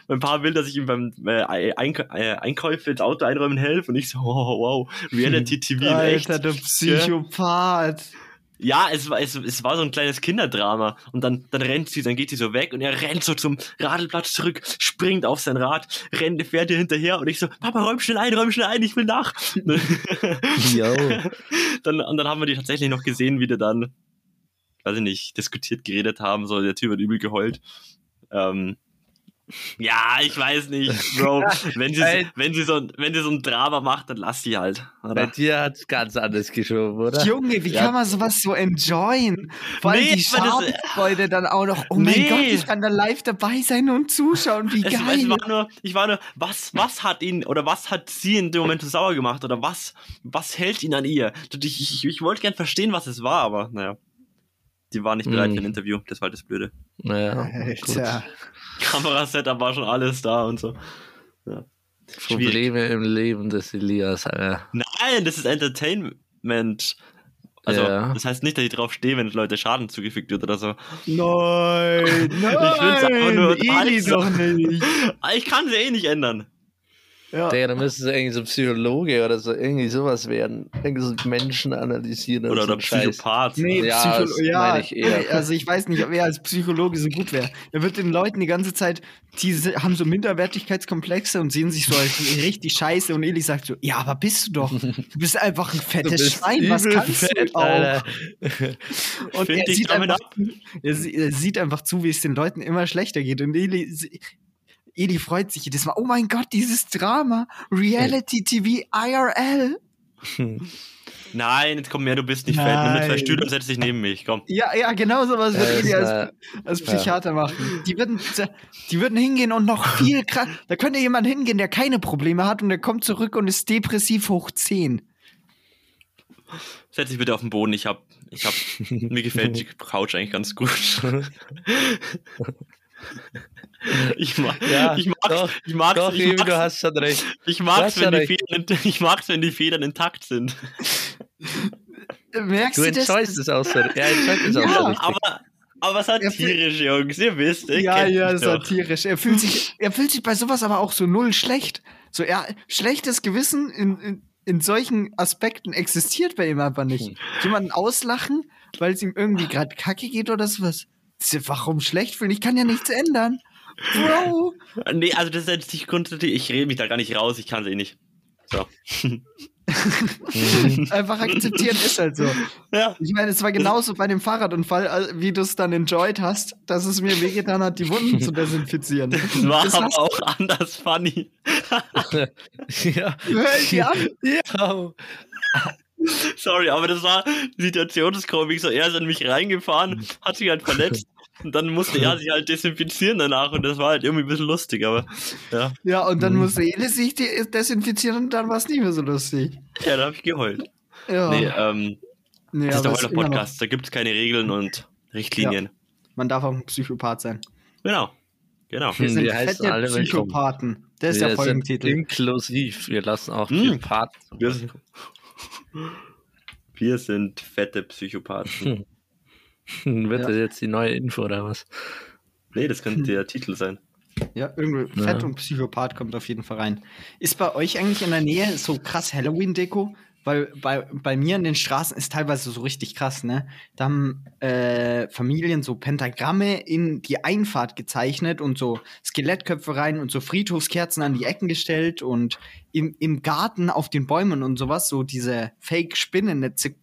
mein Paar will, dass ich ihm beim äh, Eink äh, Einkäufe ins Auto einräumen helfe und ich so, wow, wow, Reality TV echt. Alter, du Psychopath. Ja. Es war, es, es war so ein kleines Kinderdrama. Und dann, dann rennt sie, dann geht sie so weg und er rennt so zum Radelplatz zurück, springt auf sein Rad, rennt, fährt ihr hinterher und ich so, Papa, räum schnell ein, räum schnell ein, ich will nach. Yo. dann, und dann haben wir die tatsächlich noch gesehen, wie die dann, weiß ich nicht, diskutiert, geredet haben, so der Typ hat übel geheult. Ähm, ja, ich weiß nicht, Bro. wenn sie, wenn sie so, wenn sie so ein Drama macht, dann lass sie halt. Oder? Bei dir hat's ganz anders geschoben, oder? Junge, wie ja. kann man sowas so enjoyen? Vor allem nee, die Schadenfreude dann auch noch. Oh nee. mein Gott, ich kann da live dabei sein und zuschauen, wie es, geil. Es war nur, ich war nur, was, was hat ihn oder was hat sie in dem Moment so sauer gemacht oder was, was hält ihn an ihr? Ich, ich, ich wollte gern verstehen, was es war, aber naja. Die war nicht bereit mm. für ein Interview, das war halt das Blöde. Naja, Alter. Kamerasetup war schon alles da und so. Ja. Probleme im Leben des Elias. Alter. Nein, das ist Entertainment. Also, ja. das heißt nicht, dass ich drauf stehe, wenn Leute Schaden zugefügt wird oder so. Nein, nein, ich find's einfach nur Eli doch nicht. Ich kann sie eh nicht ändern. Ja. Der, dann müsste es irgendwie so Psychologe oder so irgendwie sowas werden. Irgendwie so Menschen analysieren. Oder, oder Psychopath. Nee, ja, Psycho ja ich also ich weiß nicht, ob er als Psychologe so gut wäre. Er wird den Leuten die ganze Zeit, die haben so Minderwertigkeitskomplexe und sehen sich so als richtig scheiße und Eli sagt so, ja, aber bist du doch. Du bist einfach ein fettes Schwein, was kannst fett, du auch? Alter. Und er sieht, einfach, er sieht einfach zu, wie es den Leuten immer schlechter geht. Und Eli Edi freut sich jedes Mal. Oh mein Gott, dieses Drama. Reality TV IRL. Nein, jetzt komm mehr, du bist nicht Nein. fett. Nimm mir zwei Stühle und setz dich neben mich. Komm. Ja, ja, genau so was wird Edi als, als Psychiater ja. machen. Die würden, die würden hingehen und noch viel krass. Da könnte jemand hingehen, der keine Probleme hat und der kommt zurück und ist depressiv hoch 10. Setz dich bitte auf den Boden. Ich hab, ich hab, mir gefällt die Couch eigentlich ganz gut. Ich mag, ja, ich mag's, doch, ich mag's, doch, ich mag's, du hast schon recht. Ich mag's, wenn die, Federn, ich mag's, wenn die Federn intakt sind. Merkst du, du enjoyst es auch so. Ja, enjoyst es auch ja, so aber Aber satirisch, Jungs, ihr wisst. Ihr ja, ja, doch. satirisch. Er fühlt sich, er fühlt sich bei sowas aber auch so null schlecht. So, er, schlechtes Gewissen in, in, in solchen Aspekten existiert bei ihm einfach nicht. Jemanden auslachen, weil es ihm irgendwie gerade kacke geht oder sowas. Warum schlecht fühlen? Ich kann ja nichts ändern. Bro. Nee, also das ist jetzt nicht grundsätzlich, ich rede mich da gar nicht raus, ich kann es eh nicht. So. Einfach akzeptieren ist halt so. Ja. Ich meine, es war genauso bei dem Fahrradunfall, wie du es dann enjoyed hast, dass es mir wehgetan hat, die Wunden zu desinfizieren. Das war Das aber auch anders funny. ja. Hör ich an. ja. Sorry, aber das war Situationskomik. So, er ist an mich reingefahren, hat sich halt verletzt. Und dann musste er sich halt desinfizieren danach und das war halt irgendwie ein bisschen lustig, aber ja, Ja, und dann musste Elis sich de- desinfizieren und dann war es nicht mehr so lustig. ja da habe ich geheult. Ja. Nee, ähm, Nee, das ist der noch- Podcast, da gibt es keine Regeln und Richtlinien. Man darf auch ein Psychopath sein. Genau, genau. Hm, Wir sind wir heißen fette alle willkommen. Psychopathen. Das ist wir der Folgentitel. Sind inklusiv. Wir lassen auch Hm. Part. Wir sind, wir sind fette Psychopathen. Wird Ja. das jetzt die neue Info oder was? Nee, das könnte der Titel sein. Ja, irgendwie Ja. Fett und Psychopath kommt auf jeden Fall rein. Ist bei euch eigentlich in der Nähe so krass Halloween-Deko? Weil bei, bei mir in den Straßen ist teilweise so richtig krass, ne? Da haben äh, Familien so Pentagramme in die Einfahrt gezeichnet und so Skelettköpfe rein und so Friedhofskerzen an die Ecken gestellt und im, im Garten auf den Bäumen und sowas, so diese Fake-Spinnennetze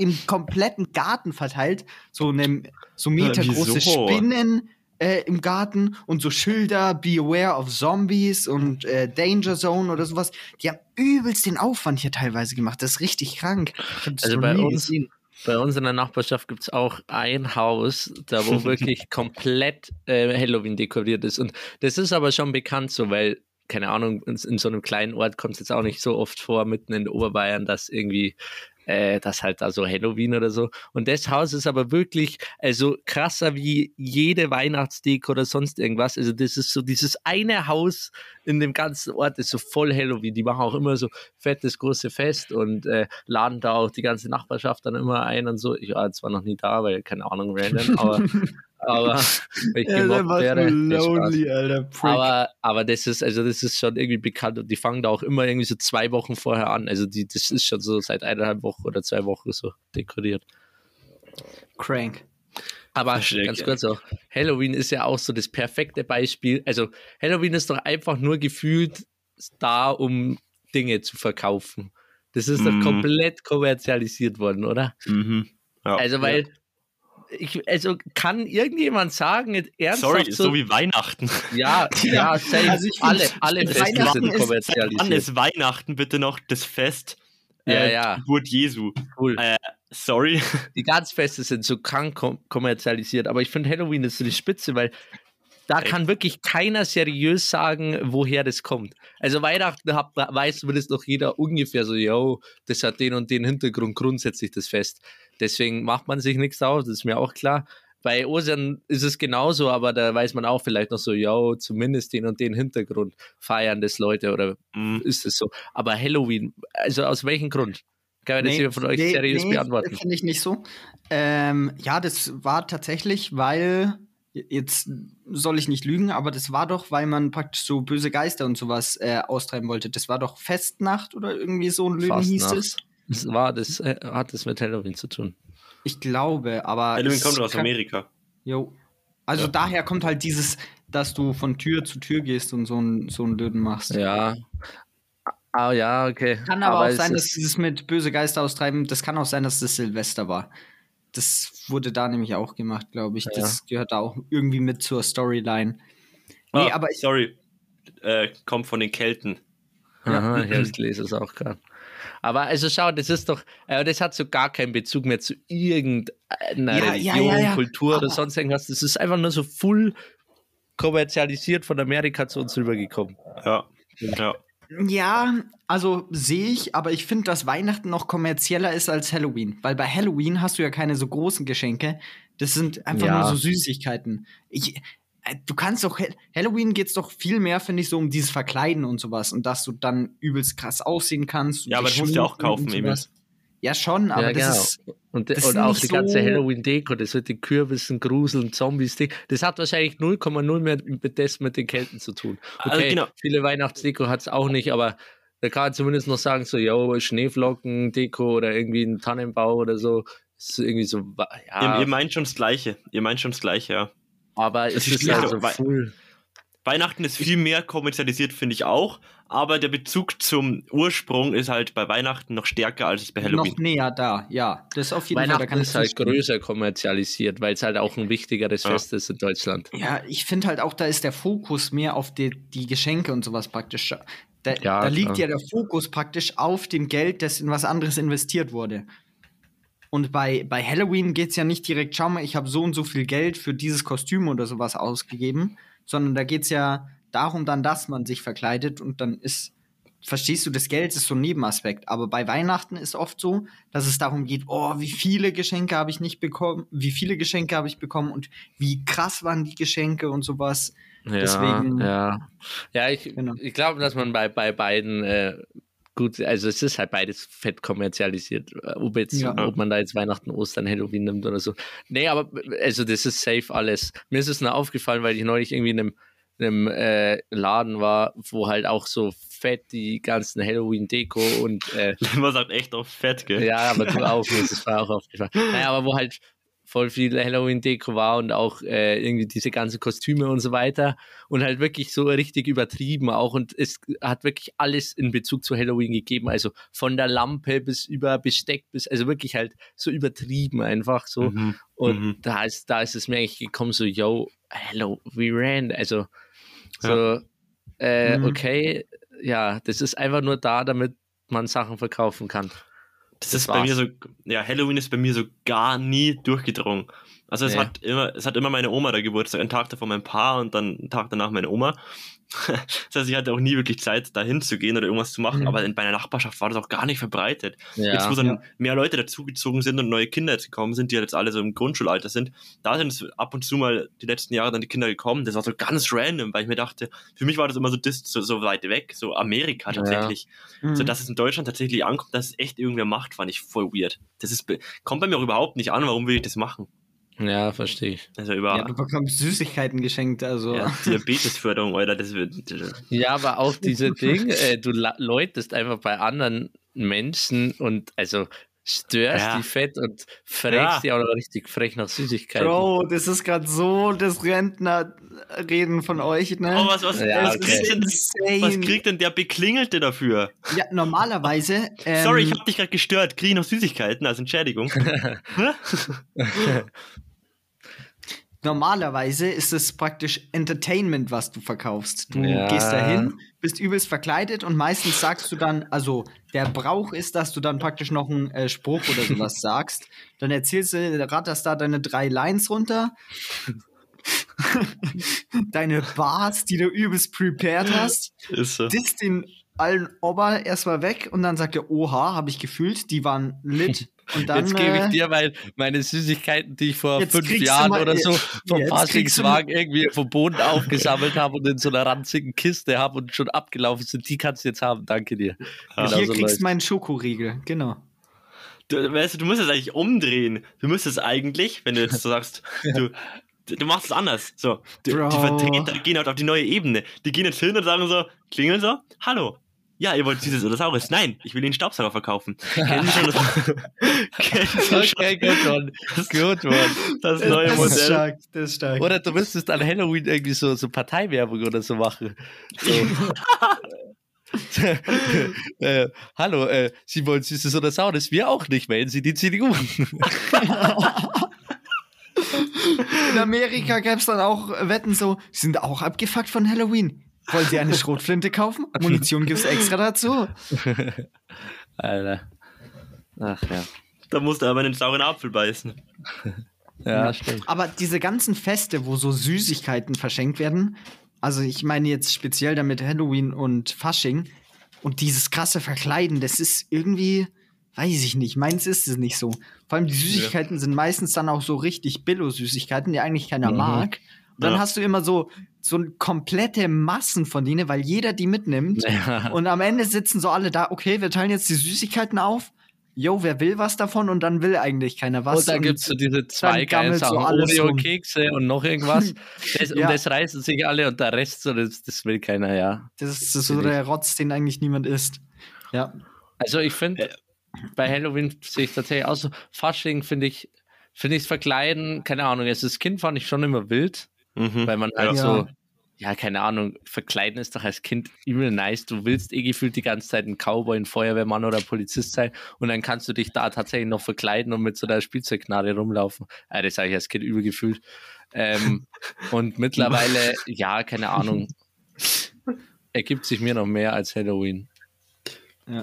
im kompletten Garten verteilt, so eine so metergroße wieso? Spinnen äh, im Garten und so Schilder, Beware of Zombies und äh, Danger Zone oder sowas. Die haben übelst den Aufwand hier teilweise gemacht. Das ist richtig krank. Also bei uns- gesehen. Bei uns in der Nachbarschaft gibt es auch ein Haus, da wo wirklich komplett äh, Halloween dekoriert ist. Und das ist aber schon bekannt so, weil, keine Ahnung, in, in so einem kleinen Ort kommt es jetzt auch nicht so oft vor, mitten in Oberbayern, dass irgendwie äh, das halt da so Halloween oder so. Und das Haus ist aber wirklich, also krasser wie jede Weihnachtsdeko oder sonst irgendwas. Also das ist so dieses eine Haus in dem ganzen Ort ist so voll Halloween. Die machen auch immer so fettes große Fest und äh, laden da auch die ganze Nachbarschaft dann immer ein und so. Ich war zwar noch nie da, weil keine Ahnung, random, aber, aber wenn ich Ja, gemobbt wäre. lonely, Alter. Prick. Aber, aber das ist, also das ist schon irgendwie bekannt und die fangen da auch immer irgendwie so zwei Wochen vorher an. Also die, das ist schon so seit eineinhalb Wochen oder zwei Wochen so dekoriert. Crank. Aber Verstehe, ganz ja. kurz auch, Halloween ist ja auch so das perfekte Beispiel. Also Halloween ist doch einfach nur gefühlt da, um Dinge zu verkaufen. Das ist doch Mhm. komplett kommerzialisiert worden, oder? Mhm. Ja. Also weil ich, also kann irgendjemand sagen, jetzt ernsthaft Sorry, so, wie Weihnachten. ja, ja, safe, Also alle, alle Feste Weihnachten sind ist- Wann kommerzialisiert. ist Weihnachten bitte noch das Fest? Ja, äh, ja. Geburt Jesu. cool. Äh, sorry. die ganzen Feste sind so krank kom kommerzialisiert, aber ich finde Halloween ist so die Spitze, weil da kann wirklich keiner seriös sagen, woher das kommt. Also Weihnachten hat, weiß zumindest noch jeder ungefähr so, yo, das hat den und den Hintergrund grundsätzlich das Fest. Deswegen macht man sich nichts aus, das ist mir auch klar. Bei Ostern ist es genauso, aber da weiß man auch vielleicht noch so, yo, zumindest den und den Hintergrund feiern das Leute oder Mhm. ist es so. Aber Halloween, also aus welchem Grund? Kann man das jemand von euch nee, seriös nee, beantworten? Finde ich nicht so. Ähm, ja, das war tatsächlich, weil jetzt soll ich nicht lügen, aber das war doch, weil man praktisch so böse Geister und sowas äh, austreiben wollte. Das war doch Festnacht oder irgendwie so ein Lügen hieß Fastnacht. Es. Das war, das äh, hat das mit Halloween zu tun. Ich glaube, aber. Halloween es kommt aus Amerika. Jo. Also Ja. daher kommt halt dieses, dass du von Tür zu Tür gehst und so ein, so ein Löden machst. Ja. Ah, ja, okay. Kann aber, auch es sein, dass dieses mit böse Geister austreiben, das kann auch sein, dass das Silvester war. Das wurde da nämlich auch gemacht, glaube ich. Das gehört da auch irgendwie mit zur Storyline. Nee, Ah, aber ich, sorry. Äh, kommt von den Kelten. Aha, ich gelesen, ist auch gerade. Aber also schau, das ist doch, äh, das hat so gar keinen Bezug mehr zu irgendeiner Ja, Religion, ja, ja. Kultur oder sonst irgendwas. Das ist einfach nur so full kommerzialisiert von Amerika zu uns rübergekommen. Ja. Ja. ja, also sehe ich, aber ich finde, dass Weihnachten noch kommerzieller ist als Halloween. Weil bei Halloween hast du ja keine so großen Geschenke. Das sind einfach Ja. nur so Süßigkeiten. Ich, du kannst doch, Halloween geht's doch viel mehr, finde ich, so um dieses Verkleiden und sowas. Und dass du dann übelst krass aussehen kannst. und Ja, aber das musst du ja auch kaufen, Emil. Ja, schon, aber ja, das genau. ist. Und, das und ist auch die ganze so- Halloween-Deko, das mit den Kürbissen, Gruseln, Zombies, Ding, das hat wahrscheinlich 0,0 mehr mit das mit den Kelten zu tun. Okay, Also genau. viele Weihnachtsdeko hat es auch nicht, aber da kann man zumindest noch sagen, so, ja, Schneeflocken-Deko oder irgendwie ein Tannenbau oder so. Ist irgendwie so, wa- Ihr, ja, ihr meint schon das Gleiche. Ihr meint schon das Gleiche, ja. Aber es ist ist schwierig, also weil- full. Weihnachten ist viel mehr kommerzialisiert, finde ich auch. Aber der Bezug zum Ursprung ist halt bei Weihnachten noch stärker als es bei Halloween. Noch näher da, ja. Das ist auf jeden Fall, da Weihnachten kann ich ist halt größer kommerzialisiert, weil es halt auch ein wichtigeres Ja. Fest ist in Deutschland. Ja, ich finde halt auch, da ist der Fokus mehr auf die, die Geschenke und sowas praktisch. Da, Ja, da liegt ja der Fokus praktisch auf dem Geld, das in was anderes investiert wurde. Und bei, bei Halloween geht es ja nicht direkt, schau mal, ich habe so und so viel Geld für dieses Kostüm oder sowas ausgegeben, sondern da geht es ja darum dann, dass man sich verkleidet und dann ist, verstehst du, das Geld ist so ein Nebenaspekt. Aber bei Weihnachten ist oft so, dass es darum geht, oh, wie viele Geschenke habe ich nicht bekommen, wie viele Geschenke habe ich bekommen und wie krass waren die Geschenke und sowas. Ja, Deswegen- ja. Ja, ich, Genau. ich glaube, dass man bei, bei beiden äh, gut, also es ist halt beides fett kommerzialisiert, äh, ob, jetzt, Ja. ob man da jetzt Weihnachten, Ostern, Halloween nimmt oder so. Nee, aber also das ist safe alles. Mir ist es nur aufgefallen, weil ich neulich irgendwie in einem, in einem äh, Laden war, wo halt auch so fett die ganzen Halloween-Deko und äh, Man sagt echt auch fett, gell? ja, aber du auch, mir ist es auch aufgefallen. Naja, aber wo halt voll viel Halloween-Deko war und auch äh, irgendwie diese ganzen Kostüme und so weiter und halt wirklich so richtig übertrieben auch und es hat wirklich alles in Bezug zu Halloween gegeben, also von der Lampe bis über Besteck bis, also wirklich halt so übertrieben einfach so Mhm. und Mhm. da ist, da ist es mir eigentlich gekommen so, yo, hello, we ran, also so, äh, Mhm. okay, ja, das ist einfach nur da, damit man Sachen verkaufen kann. Das, Das ist bei mir war's. so, ja, Halloween ist bei mir so gar nie durchgedrungen. Also es Nee. hat immer, es hat immer meine Oma da Geburtstag, einen Tag davor mein Pa und dann einen Tag danach meine Oma. Das heißt, ich hatte auch nie wirklich Zeit, da hinzugehen oder irgendwas zu machen, Mhm. aber in meiner Nachbarschaft war das auch gar nicht verbreitet. Ja. Jetzt, wo dann Ja. mehr Leute dazugezogen sind und neue Kinder jetzt gekommen sind, die jetzt alle so im Grundschulalter sind, da sind es ab und zu mal die letzten Jahre dann die Kinder gekommen. Das war so ganz random, weil ich mir dachte, für mich war das immer so, so, so weit weg, so Amerika Ja. tatsächlich. Mhm. So dass es in Deutschland tatsächlich ankommt, dass es echt irgendwer macht, fand ich voll weird. Das ist, kommt bei mir auch überhaupt nicht an, warum will ich das machen? Ja, verstehe ich. Also ja, über du bekommst Süßigkeiten geschenkt, also. ja, Diabetesförderung, Alter, das wird. Ja, aber auch diese Ding, äh, du läutest einfach bei anderen Menschen und also störst Ja. die fett und fragst Ja. die auch noch richtig frech nach Süßigkeiten. Bro, das ist gerade so das Rentnerreden von euch, ne? Oh, was, was, Ja, was, okay. kriegt denn, Insane. was kriegt denn der Beklingelte dafür? Ja, normalerweise. Ähm, Sorry, ich hab dich gerade gestört. Krieg ich noch Süßigkeiten als Entschädigung? Normalerweise ist es praktisch Entertainment, was du verkaufst. Du Ja. gehst dahin, bist übelst verkleidet und meistens sagst du dann, also der Brauch ist, dass du dann praktisch noch einen äh, Spruch oder sowas sagst. Dann erzählst du, ratterst da deine drei Lines runter. deine Bars, die du übelst prepared hast. Ist so. disst den allen Ober erstmal weg und dann sagt er, oha, habe ich gefühlt, die waren lit. Und dann, jetzt gebe ich äh, dir mal meine Süßigkeiten, die ich vor fünf Jahren mal- oder so vom Faschingswagen irgendwie vom Boden aufgesammelt habe und in so einer ranzigen Kiste habe und schon abgelaufen sind. Die kannst du jetzt haben. Danke dir. Ja. Genau hier so kriegst du meinen Schokoriegel, genau. Du, weißt du, du musst es eigentlich umdrehen. Du müsstest eigentlich, wenn du jetzt so sagst, du, du machst es anders. So, die Bro. Vertreter gehen halt auf die neue Ebene. Die gehen jetzt hin und sagen so, klingeln so, hallo. Ja, ihr wollt dieses oder saures. Nein, ich will den Staubsauger verkaufen. Kennen Sie schon das, kennen Sie schon Okay, gut, Mann. Gut, Mann. das neue das ist Modell? stark, das ist stark. Oder du müsstest an Halloween irgendwie so, so Parteiwerbung oder so machen. So. äh, hallo, äh, Sie wollen Süßes oder Saures? Wir auch nicht. Wählen Sie die CDU. In Amerika gäbe es dann auch Wetten so, sie sind auch abgefuckt von Halloween. Wollen Sie eine Schrotflinte kaufen? Munition gibt's extra dazu. Alter. Ach ja. Da musst du aber einen sauren Apfel beißen. Ja, stimmt. Aber diese ganzen Feste, wo so Süßigkeiten verschenkt werden, also ich meine jetzt speziell damit Halloween und Fasching und dieses krasse Verkleiden, das ist irgendwie, weiß ich nicht, meins ist es nicht so. Vor allem die Süßigkeiten sind meistens dann auch so richtig Billo-Süßigkeiten, die eigentlich keiner Mhm. mag. Und dann Ja. hast du immer so, so komplette Massen von denen, weil jeder die mitnimmt. Ja. Und am Ende sitzen so alle da, okay, wir teilen jetzt die Süßigkeiten auf. yo, wer will was davon und dann will eigentlich keiner was. Und dann gibt es so diese zwei geilen so Sachen, alles rum. Oreo-Kekse und noch irgendwas. Das, Ja. Und das reißen sich alle und der Rest, so, das, das will keiner, ja. Das ist so der Rotz, den eigentlich niemand isst. Ja. Also ich finde, bei Halloween sehe ich tatsächlich auch so, Fasching finde ich, finde ich Verkleiden, keine Ahnung, als das Kind fand ich schon immer wild, Mhm. weil man halt Ja. so, ja, keine Ahnung, verkleiden ist doch als Kind übel nice. Du willst eh gefühlt die ganze Zeit ein Cowboy, ein Feuerwehrmann oder Polizist sein und dann kannst du dich da tatsächlich noch verkleiden und mit so einer Spielzeugknarre rumlaufen. Äh, das habe ich als Kind übel gefühlt. Ähm, und mittlerweile, ja, keine Ahnung, ergibt sich mir noch mehr als Halloween. Ja.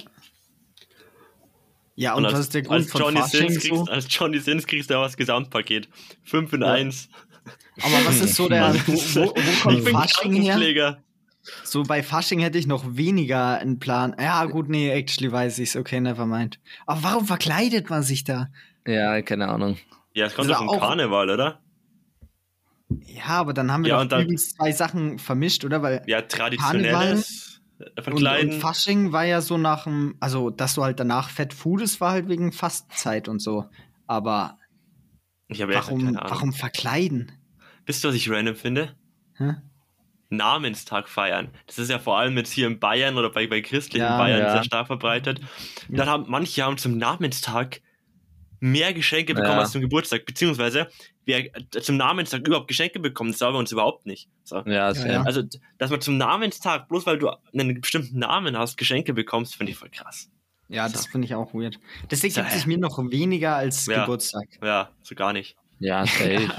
Ja, und, als, was ist der Grund als von Johnny Fasching Sins kriegst, so? als Johnny Sins kriegst du auch das Gesamtpaket. 5 in Ja. 1. Aber was ist so der, wo, wo, wo kommt Ich bin Fasching her? So bei Fasching hätte ich noch weniger einen Plan. Ja, gut, nee, actually weiß ich's. Okay, never mind. Aber warum verkleidet man sich da? Ja, keine Ahnung. Ja, es kommt doch vom Karneval, oder? Ja, aber dann haben wir Ja, doch und dann- übrigens zwei Sachen vermischt, oder? Weil Ja, traditionelles und, Verkleiden. und Fasching war ja so nach dem, also dass du halt danach fett foodest, war halt wegen Fastenzeit und so. Aber ich warum, warum verkleiden? Wisst ihr, was ich random finde? Hä? Namenstag feiern. Das ist ja vor allem jetzt hier in Bayern oder bei, bei christlichen Ja, Bayern ja. sehr stark verbreitet. Und dann haben manche haben zum Namenstag mehr Geschenke bekommen Ja. als zum Geburtstag, beziehungsweise wer zum Namenstag überhaupt Geschenke bekommt, das war bei uns überhaupt nicht. So. Ja, Ja. Also, dass man zum Namenstag, bloß weil du einen bestimmten Namen hast, Geschenke bekommst, finde ich voll krass. Ja, das finde ich auch weird. Das ergibt So, sich hä? mir noch weniger als Ja. Geburtstag. Ja, so gar nicht. Ja, safe.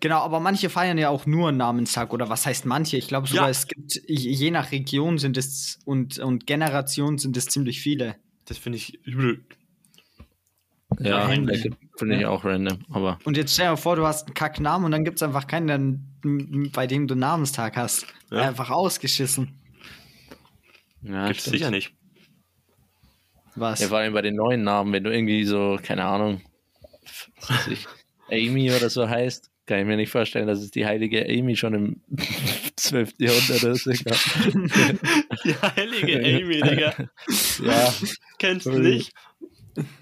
Genau, aber manche feiern ja auch nur Namenstag oder was heißt manche? Ich glaube sogar, Ja. es gibt, je nach Region sind es und, und Generation sind es ziemlich viele. Das finde ich übel. Ja, finde ich auch random. Aber Und jetzt stell dir vor, du hast einen Kacknamen und dann gibt es einfach keinen, bei dem du Namenstag hast. Ja. Einfach ausgeschissen. ja, Gibt's sicher nicht. Was? Ja, vor allem bei den neuen Namen, wenn du irgendwie so, keine Ahnung, ich, Amy oder so heißt, kann ich mir nicht vorstellen, dass es die heilige Amy schon im 12. Jahrhundert gab. Die heilige Amy, Digga. Ja, Kennst du nicht?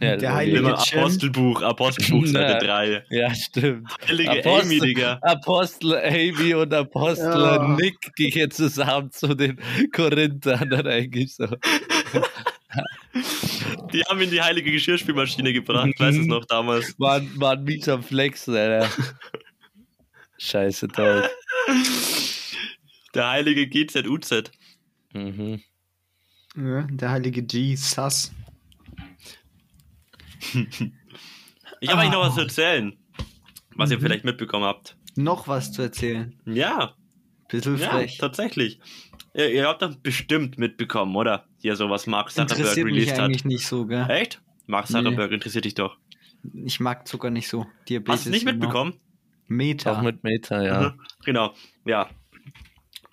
Ja Der heilige Immer. Apostelbuch, Apostelbuch Seite Ja. 3. Ja, stimmt. Heilige Apostel- Amy, Digga. Apostel Amy und Apostel Ja. Nick gehen zusammen zu den Korinthern dann eigentlich so. Die haben ihn die heilige Geschirrspülmaschine gebracht, weiß es noch damals. War, war ein mieser Flex, Alter. Scheiße, toll. Der heilige GZUZ. Mhm. Ja, der heilige Jesus. Ich habe eigentlich noch Ah. was zu erzählen, was ihr Mhm. vielleicht mitbekommen habt. Noch was zu erzählen. Ja, Bisschen ja, frech. tatsächlich. Ihr, ihr habt das bestimmt mitbekommen, oder? Hier so was Mark Zuckerberg Interessiert mich released hat. eigentlich nicht so, gell? Echt? Mark Nee. Zuckerberg interessiert dich doch. Ich mag Zucker nicht so. Diabetes. Hast du nicht mitbekommen? Meta. Auch mit Meta, ja. Mhm. Genau, ja.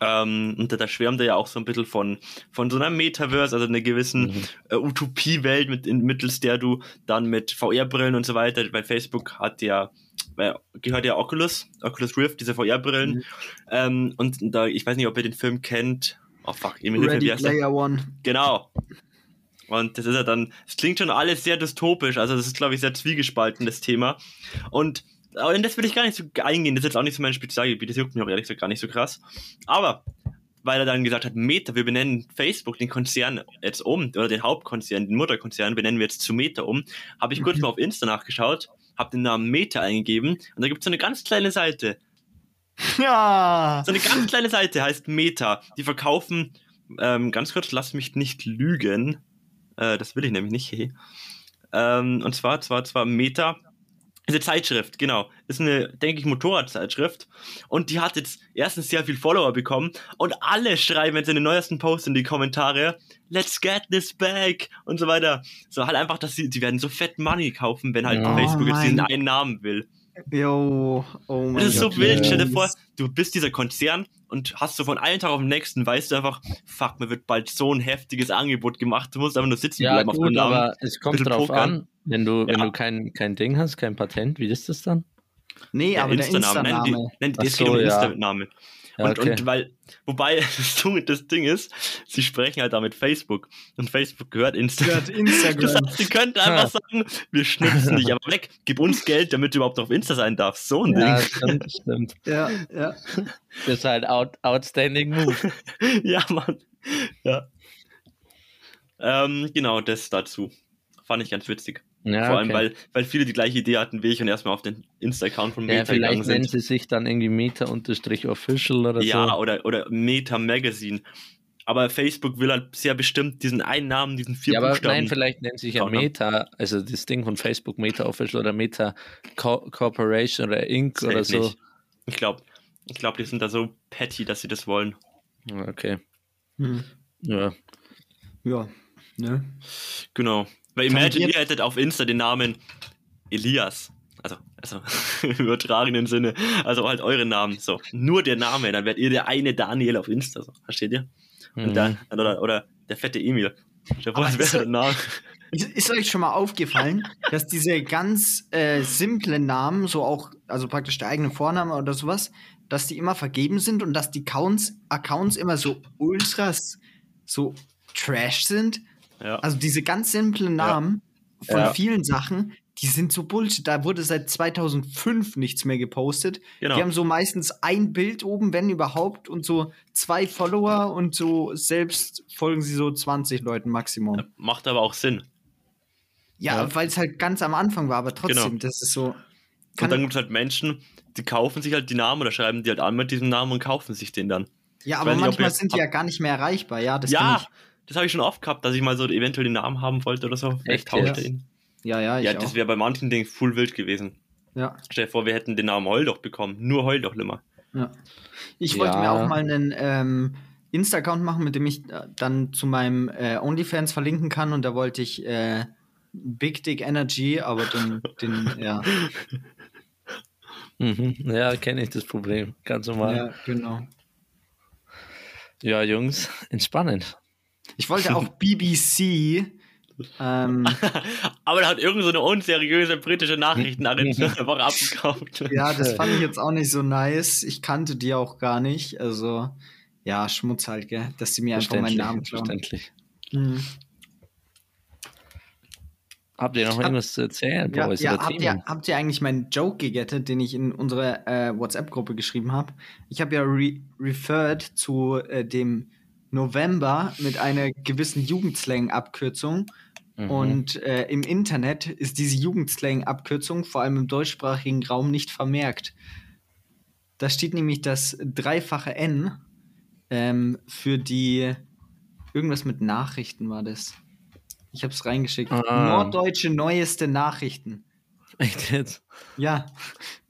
Ähm, und da schwärmt er ja auch so ein bisschen von, von so einer Metaverse, also einer gewissen Mhm. äh, Utopiewelt, mit, in, mittels der du dann mit VR-Brillen und so weiter, weil Facebook hat ja, gehört ja Oculus, Oculus Rift, diese VR-Brillen. Mhm. Ähm, und da, ich weiß nicht, ob ihr den Film kennt. Oh fuck, Ready der? Player One. Genau. Und das ist ja dann, es klingt schon alles sehr dystopisch, also das ist, glaube ich, sehr zwiegespalten, das Thema. Und aber in das will ich gar nicht so eingehen, das ist jetzt auch nicht so mein Spezialgebiet, das juckt mich auch ehrlich gesagt gar nicht so krass. Aber, weil er dann gesagt hat, Meta, wir benennen Facebook, den Konzern jetzt um, oder den Hauptkonzern, den Mutterkonzern, benennen wir jetzt zu Meta um, habe ich kurz Mhm. mal auf Insta nachgeschaut, habe den Namen Meta eingegeben und da gibt es so eine ganz kleine Seite, Ja. so eine ganz kleine Seite heißt Meta. Die verkaufen, ähm, ganz kurz, lass mich nicht lügen. Äh, das will ich nämlich nicht. Hey. Ähm, und zwar, zwar, zwar Meta. Ist eine Zeitschrift, genau. Ist eine, denke ich, Motorradzeitschrift. Und die hat jetzt erstens sehr viel Follower bekommen. Und alle schreiben jetzt in den neuesten Posts in die Kommentare, let's get this back und so weiter. So halt einfach, dass sie, die werden so fett Money kaufen, wenn halt Oh Facebook jetzt diesen mein- einen Namen will. Jo. Oh mein Das ist so Gott, wild. ja. Stell dir vor, du bist dieser Konzern und hast so von einem Tag auf den nächsten, weißt du einfach, fuck, mir wird bald so ein heftiges Angebot gemacht. Du musst einfach nur sitzen Ja, bleiben auf gut, dem Namen. aber es kommt drauf pokern. an, wenn du, wenn Ja. du kein, kein Ding hast, kein Patent, wie ist das dann? Nee, aber der Insta-Name. Nein, die, Insta-Name. nein, Ach das geht um so, ja. Insta-Name. Ja, Und, okay. und weil, wobei das, Ding- das Ding ist, sie sprechen halt da mit Facebook und Facebook gehört Instagram. Gehört Instagram. Das heißt, sie könnten einfach sagen, wir schnipsen dich aber weg, gib uns Geld, damit du überhaupt auf Insta sein darfst. So ein ja, Ding. stimmt, stimmt. Ja, ja. Das ist halt out, outstanding Move. Ja, Mann. Ja. Ähm, genau, das dazu. Fand ich ganz witzig. Ja, Vor allem, okay. weil, weil viele die gleiche Idee hatten wie ich und erstmal auf den Insta-Account von ja, Meta gegangen vielleicht nennen sind. sie sich dann irgendwie Meta-Official oder Ja, so. oder, oder Meta Magazine. Aber Facebook will halt sehr bestimmt diesen einen Namen, diesen vier Ja, aber Buchstaben. nein, vielleicht nennt sich ja. Meta, also das Ding von Facebook, Meta Official oder Meta Co Corporation oder Inc. Oder so. nicht. Ich glaube, ich glaub, die sind da so petty, dass sie das wollen. Ja, Okay. Hm. Ja. Ja. Ne? Genau. Weil imagine, ihr hättet auf Insta den Namen Elias. Also, also im übertragenen Sinne. Also halt eure Namen. So. Nur der Name, dann wärt ihr der eine Daniel auf Insta. So. Versteht ihr? Mhm. dann, oder, oder der fette Emil. Vor, ist euch schon mal aufgefallen, dass diese ganz äh, simplen Namen, so auch, also praktisch der eigene Vorname oder sowas, dass die immer vergeben sind und dass die Accounts, Accounts immer so ultras, so trash sind? Ja. Also diese ganz simplen Namen von Ja. vielen Sachen, die sind so Bullshit. Da wurde seit 2005 nichts mehr gepostet. Genau. Die haben so meistens ein Bild oben, wenn überhaupt, und so zwei Follower und so selbst folgen sie so 20 Leuten Maximum. Macht aber auch Sinn. Ja, Ja. weil es halt ganz am Anfang war, aber trotzdem, Genau. das ist so. Und dann gibt es halt Menschen, die kaufen sich halt die Namen oder schreiben die halt an mit diesem Namen und kaufen sich den dann. ja, aber nicht, manchmal ihr- sind die ja gar nicht mehr erreichbar, ja. Das ja, das habe ich schon oft gehabt, dass ich mal so eventuell den Namen haben wollte oder so. Vielleicht Echt tauscht ihn. ich. Ja, ja, ich Ja, das wäre bei manchen Dingen full wild gewesen. ja, Stell dir vor, wir hätten den Namen Heul doch bekommen. Nur Heul doch nimmer. ja. Ich wollte Ja. mir auch mal einen ähm, Insta-Account machen, mit dem ich äh, dann zu meinem äh, OnlyFans verlinken kann und da wollte ich äh, Big Dick Energy, aber den, den ja, Mhm. Ja, kenne ich das Problem. Ganz normal. Ja, ja, genau. Jungs, entspannend. Ich wollte auch BBC. ähm, Aber da hat irgend so eine unseriöse britische Nachrichtenagentur einfach abgekauft. ja, das fand ich jetzt auch nicht so nice. Ich kannte die auch gar nicht. Also, ja, Schmutz halt, gell, dass sie mir einfach meinen Namen klauen. verständlich. Mhm. Habt ihr noch Hab- irgendwas zu erzählen? Ja, ja habt, ihr, habt ihr eigentlich meinen Joke gegettet, den ich in unsere äh, WhatsApp-Gruppe geschrieben habe? Ich habe ja re referred zu äh, dem November mit einer gewissen Jugendslang-Abkürzung. Mhm. Und äh, im Internet ist diese Jugendslang-Abkürzung vor allem im deutschsprachigen Raum nicht vermerkt. Da steht nämlich das dreifache N ähm, für die irgendwas mit Nachrichten war das. Ich habe es reingeschickt. Ah. Norddeutsche neueste Nachrichten. Echt jetzt? Ja,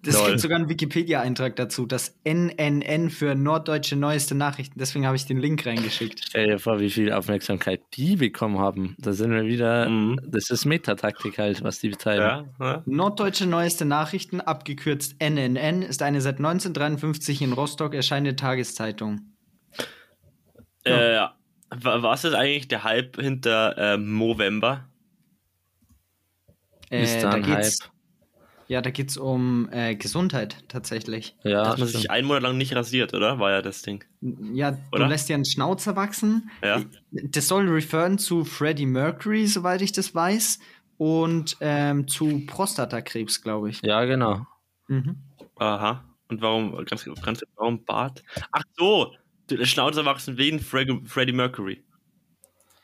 das Lol. gibt sogar einen Wikipedia-Eintrag dazu. Das NNN für Norddeutsche neueste Nachrichten. Deswegen habe ich den Link reingeschickt. Stell dir vor, wie viel Aufmerksamkeit die bekommen haben. Da sind wir wieder. Mhm. Das ist Metataktik halt, was die betreiben. Ja, ja. Norddeutsche neueste Nachrichten, abgekürzt NNN, ist eine seit 1953 in Rostock erscheinende Tageszeitung. Äh, wa- was ist eigentlich der Hype hinter äh, Movember? Ist Äh, da da ein geht's, Hype? Ja, da geht es um äh, Gesundheit tatsächlich. Ja, Dass man stimmt. sich einen Monat lang nicht rasiert, oder? War ja das Ding. Ja, Oder? du lässt dir einen Schnauzer wachsen. Ja. Das soll referen zu Freddie Mercury, soweit ich das weiß, und ähm, zu Prostatakrebs, glaube ich. ja, genau. Mhm. Aha. Und warum, ganz, ganz, warum Bart? Ach so, der Schnauzer wachsen wegen Fre Freddie Mercury.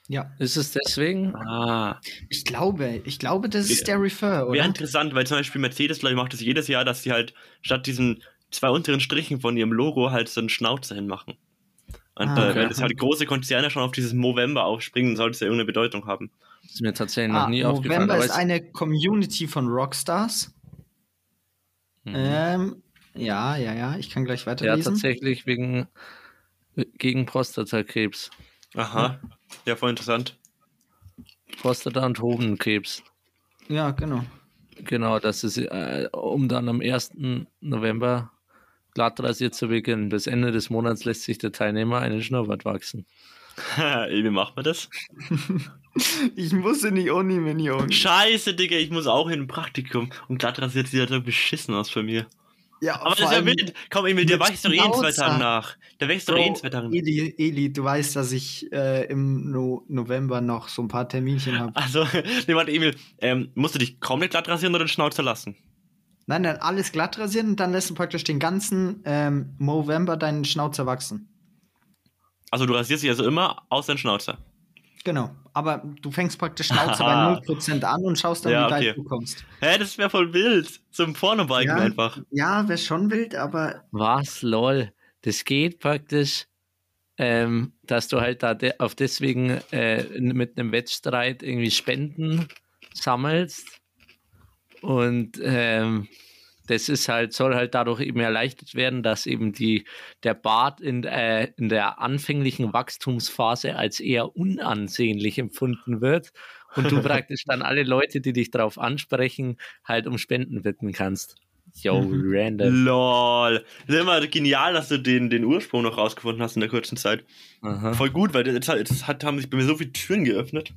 Ja, Ist es deswegen? Ah. ich glaube, ich glaube, das ist der Refer, oder? Wäre interessant, weil zum Beispiel Mercedes, glaube ich, macht das jedes Jahr, dass sie halt statt diesen zwei unteren Strichen von ihrem Logo halt so einen Schnauzer hinmachen. Und Ah, äh, okay. wenn das halt große Konzerne schon auf dieses Movember aufspringen, dann sollte es ja irgendeine Bedeutung haben. Ist mir tatsächlich noch Ah, nie aufgefallen. November Aber ist es, eine Community von Rockstars. Mhm. Ähm, ja, ja, ja, ich kann gleich ja, weiterlesen. tatsächlich wegen gegen Prostatakrebs. Aha. Ja, voll interessant. Prostata- und Hodenkrebs. Ja, genau. Genau, das ist, äh, um dann am 1. November glatt rasiert zu beginnen. Bis Ende des Monats lässt sich der Teilnehmer einen Schnurrbart wachsen. Wie macht man das? Ich muss in die Uni, Minion. Scheiße, Digga, ich muss auch in ein Praktikum. Und glatt rasiert sieht halt so beschissen aus für mir. Ja, Aber das ist ja wild. Komm, Emil, der wächst doch eh in zwei. Tagen nach. Der wächst doch eh in zwei Tagen nach. Eli, Eli, du weißt, dass ich äh, im no November noch so ein paar Terminchen habe. Also, nee, warte, Emil, ähm, musst du dich komplett glatt rasieren oder den Schnauzer lassen? Nein, dann alles glatt rasieren und dann lässt du praktisch den ganzen ähm, November deinen Schnauzer wachsen. Also, du rasierst dich also immer aus deinem Schnauzer. Genau. Aber du fängst praktisch Schnauzer Aha. bei 0% an und schaust dann, Ja, wie okay. weit du kommst. Hä, das wäre voll wild. Zum Pornobiken Ja. einfach. Ja, wäre schon wild, aber Was, lol. Das geht praktisch, ähm, dass du halt da de auf deswegen äh, mit einem Wettstreit irgendwie Spenden sammelst. Und ähm, das ist halt, soll halt dadurch eben erleichtert werden, dass eben die, der Bart in, äh, in der anfänglichen Wachstumsphase als eher unansehnlich empfunden wird und du praktisch dann alle Leute, die dich darauf ansprechen, halt um Spenden bitten kannst. Yo, Mhm. random. Lol. Das ist immer genial, dass du den, den Ursprung noch rausgefunden hast in der kurzen Zeit. Aha. Voll gut, weil jetzt, hat- jetzt hat, haben sich bei mir so viele Türen geöffnet.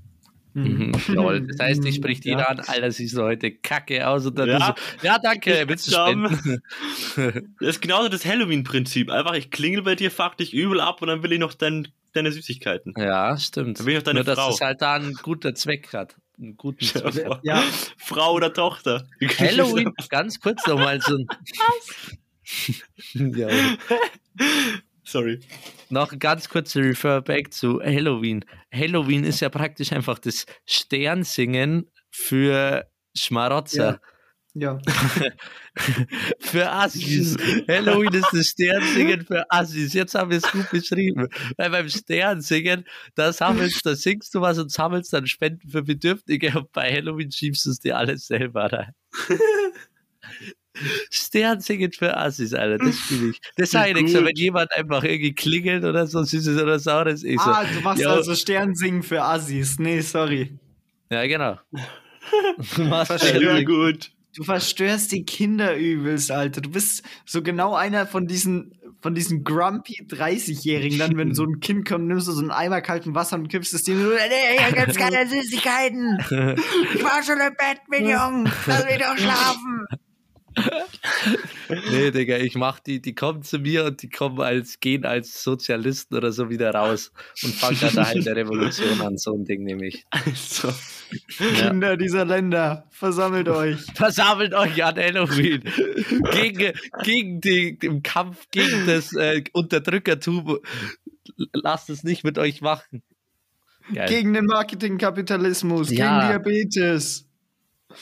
Mhm, lol. Das heißt, dich spricht Ja. jeder an, Alter, siehst du heute kacke aus und dann Ja. ja, so, ja danke, willst du spenden? Das ist genauso das Halloween-Prinzip. Einfach, ich klingel bei dir, fuck dich übel ab und dann will ich noch dein, deine Süßigkeiten. ja, stimmt. Da bin ich auch deine Nur, Frau. es halt da einen guten Zweck hat. Einen guten Stell dir Zweck. Ja. Frau oder Tochter. Halloween, ganz kurz nochmal so ein. ja. Sorry. Noch ein ganz kurzer Referback zu Halloween. Halloween ist ja praktisch einfach das Sternsingen für Schmarotzer. Ja. für Assis. Halloween ist das Sternsingen für Assis. Jetzt haben wir es gut beschrieben. Weil beim Sternsingen, da sammelst, da singst du was und sammelst dann Spenden für Bedürftige und bei Halloween schiebst du es dir alles selber rein. Sternsingen für Assis, Alter, das fühle ich. Das sage ich nicht so, gut. wenn jemand einfach irgendwie klingelt oder so süßes oder saures, ich so. Ah, du machst yo, also Sternsingen für Assis. Nee, sorry. Ja, genau. Du machst Halloween. gut. Du verstörst die Kinder übelst, Alter. Du bist so genau einer von diesen, von diesen grumpy 30-Jährigen. Dann, wenn so ein Kind kommt, nimmst du so einen Eimer kalten Wasser und kippst es dir. Nee, hier gibt's keine Süßigkeiten. Ich war schon im Bett mit Jungen. Lass mich doch schlafen. Nee, Digga, ich mach die, die kommen zu mir und die kommen als, gehen als Sozialisten oder so wieder raus und fangen dann halt eine Revolution an, so ein Ding nämlich. Also, Ja. Kinder dieser Länder, versammelt euch. Versammelt euch an Halloween gegen, gegen die, den Kampf gegen das äh, Unterdrückertum. Lasst es nicht mit euch machen. Geil. Gegen den Marketingkapitalismus, Ja. gegen Diabetes.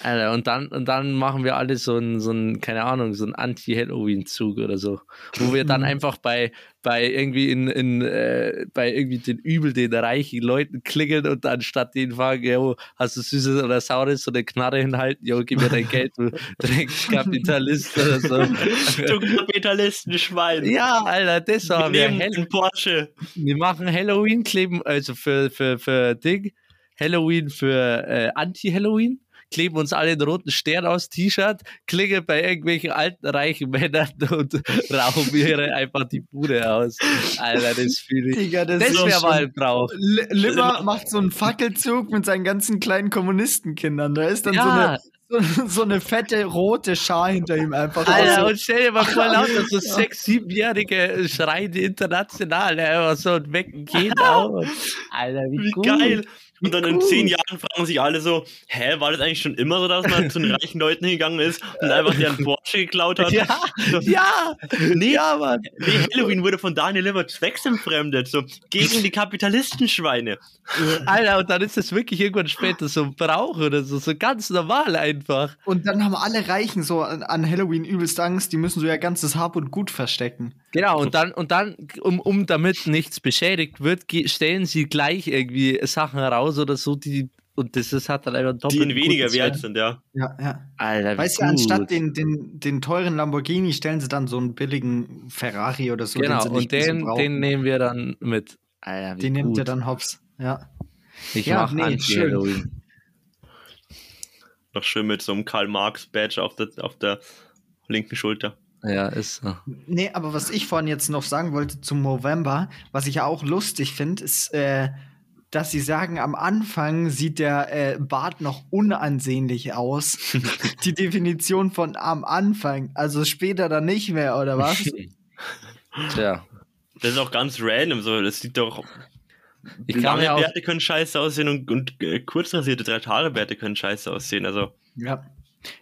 Alter, und dann, und dann machen wir alle so einen, so einen, keine Ahnung, so einen Anti-Halloween-Zug oder so. Wo wir dann einfach bei, bei irgendwie in, in äh, bei irgendwie den übel, den reichen Leuten klingeln und dann statt denen fragen, yo, hast du süßes oder saures, so eine Knarre hinhalten, yo, gib mir dein Geld, du Dreckskapitalist oder so. du Kapitalistenschwein. ja, Alter, das Wir haben wir. nehmen Porsche. wir machen Halloween, kleben, also für, für, für Ding, Halloween für äh, Anti-Halloween, kleben uns alle einen roten Stern aus T-Shirt, klingeln bei irgendwelchen alten, reichen Männern und rauchen mir einfach die Bude aus. Alter, das fühle ich. Digga, das, Das ist wäre mal ein Brauch. Limmer macht so einen Fackelzug mit seinen ganzen kleinen Kommunistenkindern. Da ist dann Ja. so, eine, so, eine fette rote Schar hinter ihm einfach. Alter, so. und stell dir mal vor, lauter so sechs, siebenjährige schreiende international, einfach so und wecken gehen auf. Alter, wie, Wie geil. Und dann in zehn Jahren fragen sich alle so, hä, war das eigentlich schon immer so, dass man zu den reichen Leuten hingegangen ist und einfach deren Porsche geklaut hat? Ja, ja, Nee, ja, Mann. nee, Halloween wurde von Daniel Limmer zwecksentfremdet, so gegen die Kapitalistenschweine. Alter, und dann ist das wirklich irgendwann später so ein Brauch oder so, so ganz normal einfach. Und dann haben alle Reichen so an, an Halloween übelst Angst, die müssen so ihr ganzes Hab und Gut verstecken. Genau, und dann, und dann, um, um damit nichts beschädigt wird, stellen sie gleich irgendwie Sachen raus oder so, die, und das ist, hat dann einfach Die doppelt in weniger wert sind, ja. Ja, ja. Alter, Weißt du, anstatt den, den, den teuren Lamborghini stellen sie dann so einen billigen Ferrari oder so. Genau, den und den, den nehmen wir dann mit. Alter, wie Den gut. nimmt er dann hops. Ja. Ich Ja, mach nee, Anti-Halloween. Noch schön mit so einem Karl-Marx-Badge auf der, auf der linken Schulter. Ja, ist so. Nee, aber was ich vorhin jetzt noch sagen wollte zum November, was ich ja auch lustig finde, ist, äh, dass sie sagen, am Anfang sieht der äh, Bart noch unansehnlich aus. Die Definition von am Anfang, also später dann nicht mehr, oder was? Tja. Das ist auch ganz random, so. Das sieht doch. Ich kann Lange auch, Bärte können scheiße aussehen und, und äh, kurz rasierte drei Tage Bärte können scheiße aussehen. Also Ja.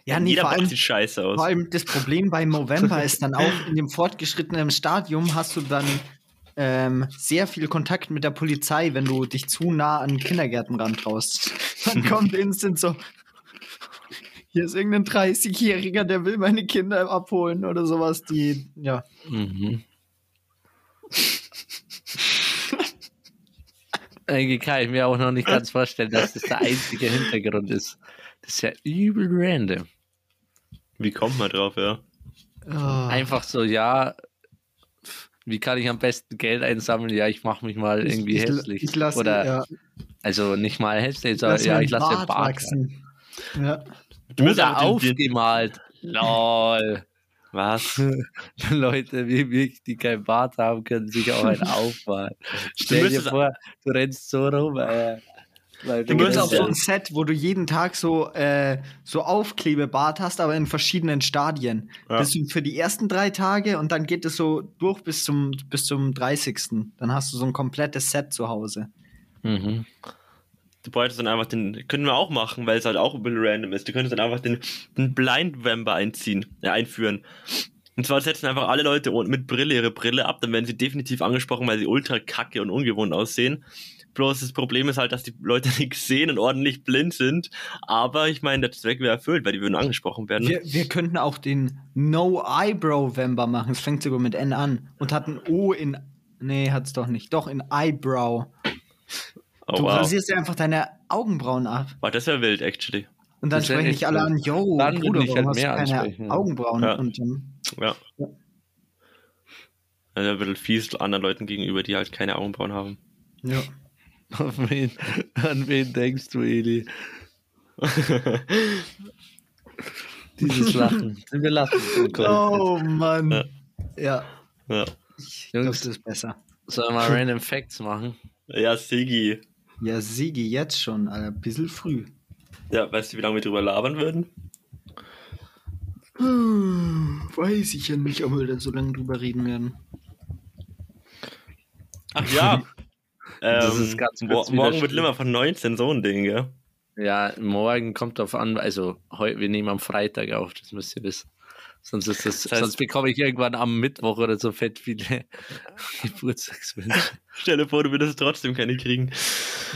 Ja, nee, jeder vor allem, sieht scheiße aus. vor allem das Problem bei November ist dann auch, in dem fortgeschrittenen Stadium hast du dann ähm, sehr viel Kontakt mit der Polizei, wenn du dich zu nah an Kindergärten rantraust. Dann kommt instant so, hier ist irgendein 30-Jähriger, der will meine Kinder abholen oder sowas, die, ja. Mhm. Eigentlich kann ich mir auch noch nicht ganz vorstellen, dass das der einzige Hintergrund ist. Das ist ja übel random. Wie kommt man drauf, ja? Oh. Einfach so, ja, wie kann ich am besten Geld einsammeln? Ja, ich mache mich mal irgendwie ich, ich, hässlich. Ich lasse Oder, ja, also nicht mal hässlich, ich sondern ja, ich lasse den Bart Bart wachsen. Ja. Du musst Oder aufgemalt. Lol. Was? Leute wie mich, die kein Bart haben, können sich auch einen aufmalen. Stell dir vor, du rennst so rum. Äh, weil Du auch ja- so ein Set, wo du jeden Tag so, äh, so Aufklebebart hast, aber in verschiedenen Stadien. Ja. Das ist für die ersten drei Tage und dann geht es so durch bis zum, bis zum 30. Dann hast du so ein komplettes Set zu Hause. Mhm. Du bräuchtest dann einfach den, können wir auch machen, weil es halt auch ein bisschen random ist. Du könntest dann einfach den, den Blind Vamper einziehen, äh, einführen. Und zwar setzen einfach alle Leute mit Brille ihre Brille ab, dann werden sie definitiv angesprochen, weil sie ultra kacke und ungewohnt aussehen. Bloß das Problem ist halt, dass die Leute nichts sehen und ordentlich blind sind. Aber ich meine, der Zweck wäre erfüllt, weil die würden angesprochen werden. Wir, wir könnten auch den No Eyebrow Vamper machen. Es fängt sogar mit N an und hat ein O in. Nee, hat's doch nicht. Doch, in Eyebrow. Oh, Du wow. rasierst dir einfach deine Augenbrauen ab. Wow, das wäre wild, actually. Und dann sprechen dich alle an, yo, Dann Bruder, mich warum halt hast du mehr keine ansprechen. Augenbrauen? Ja. Und dann, Ja. Ja. Also ein bisschen fies anderen Leuten gegenüber, die halt keine Augenbrauen haben. ja. Auf wen, an wen denkst du, Eli? Dieses Lachen. Wir lassen es Kopf. Oh Mann. Ja. Ja. ja. Ich Jungs. das ist besser. Sollen wir mal Random Facts machen? ja, Sigi. Ja, Sigi, jetzt schon, Alter. Bisschen früh. Ja, weißt du, wie lange wir drüber labern würden? Weiß ich ja nicht, ob wir da so lange drüber reden werden. Ach ja. Das ähm, ist ganz kurz morgen wird. Limmer von 19 so ein Ding, gell? Ja, morgen kommt drauf an, also heu, wir nehmen am Freitag auf, das müsst ihr wissen. Sonst, ist das, Das heißt- sonst bekomme ich irgendwann am Mittwoch oder so fett viele Geburtstagswünsche. Stell dir vor, du würdest trotzdem keine kriegen.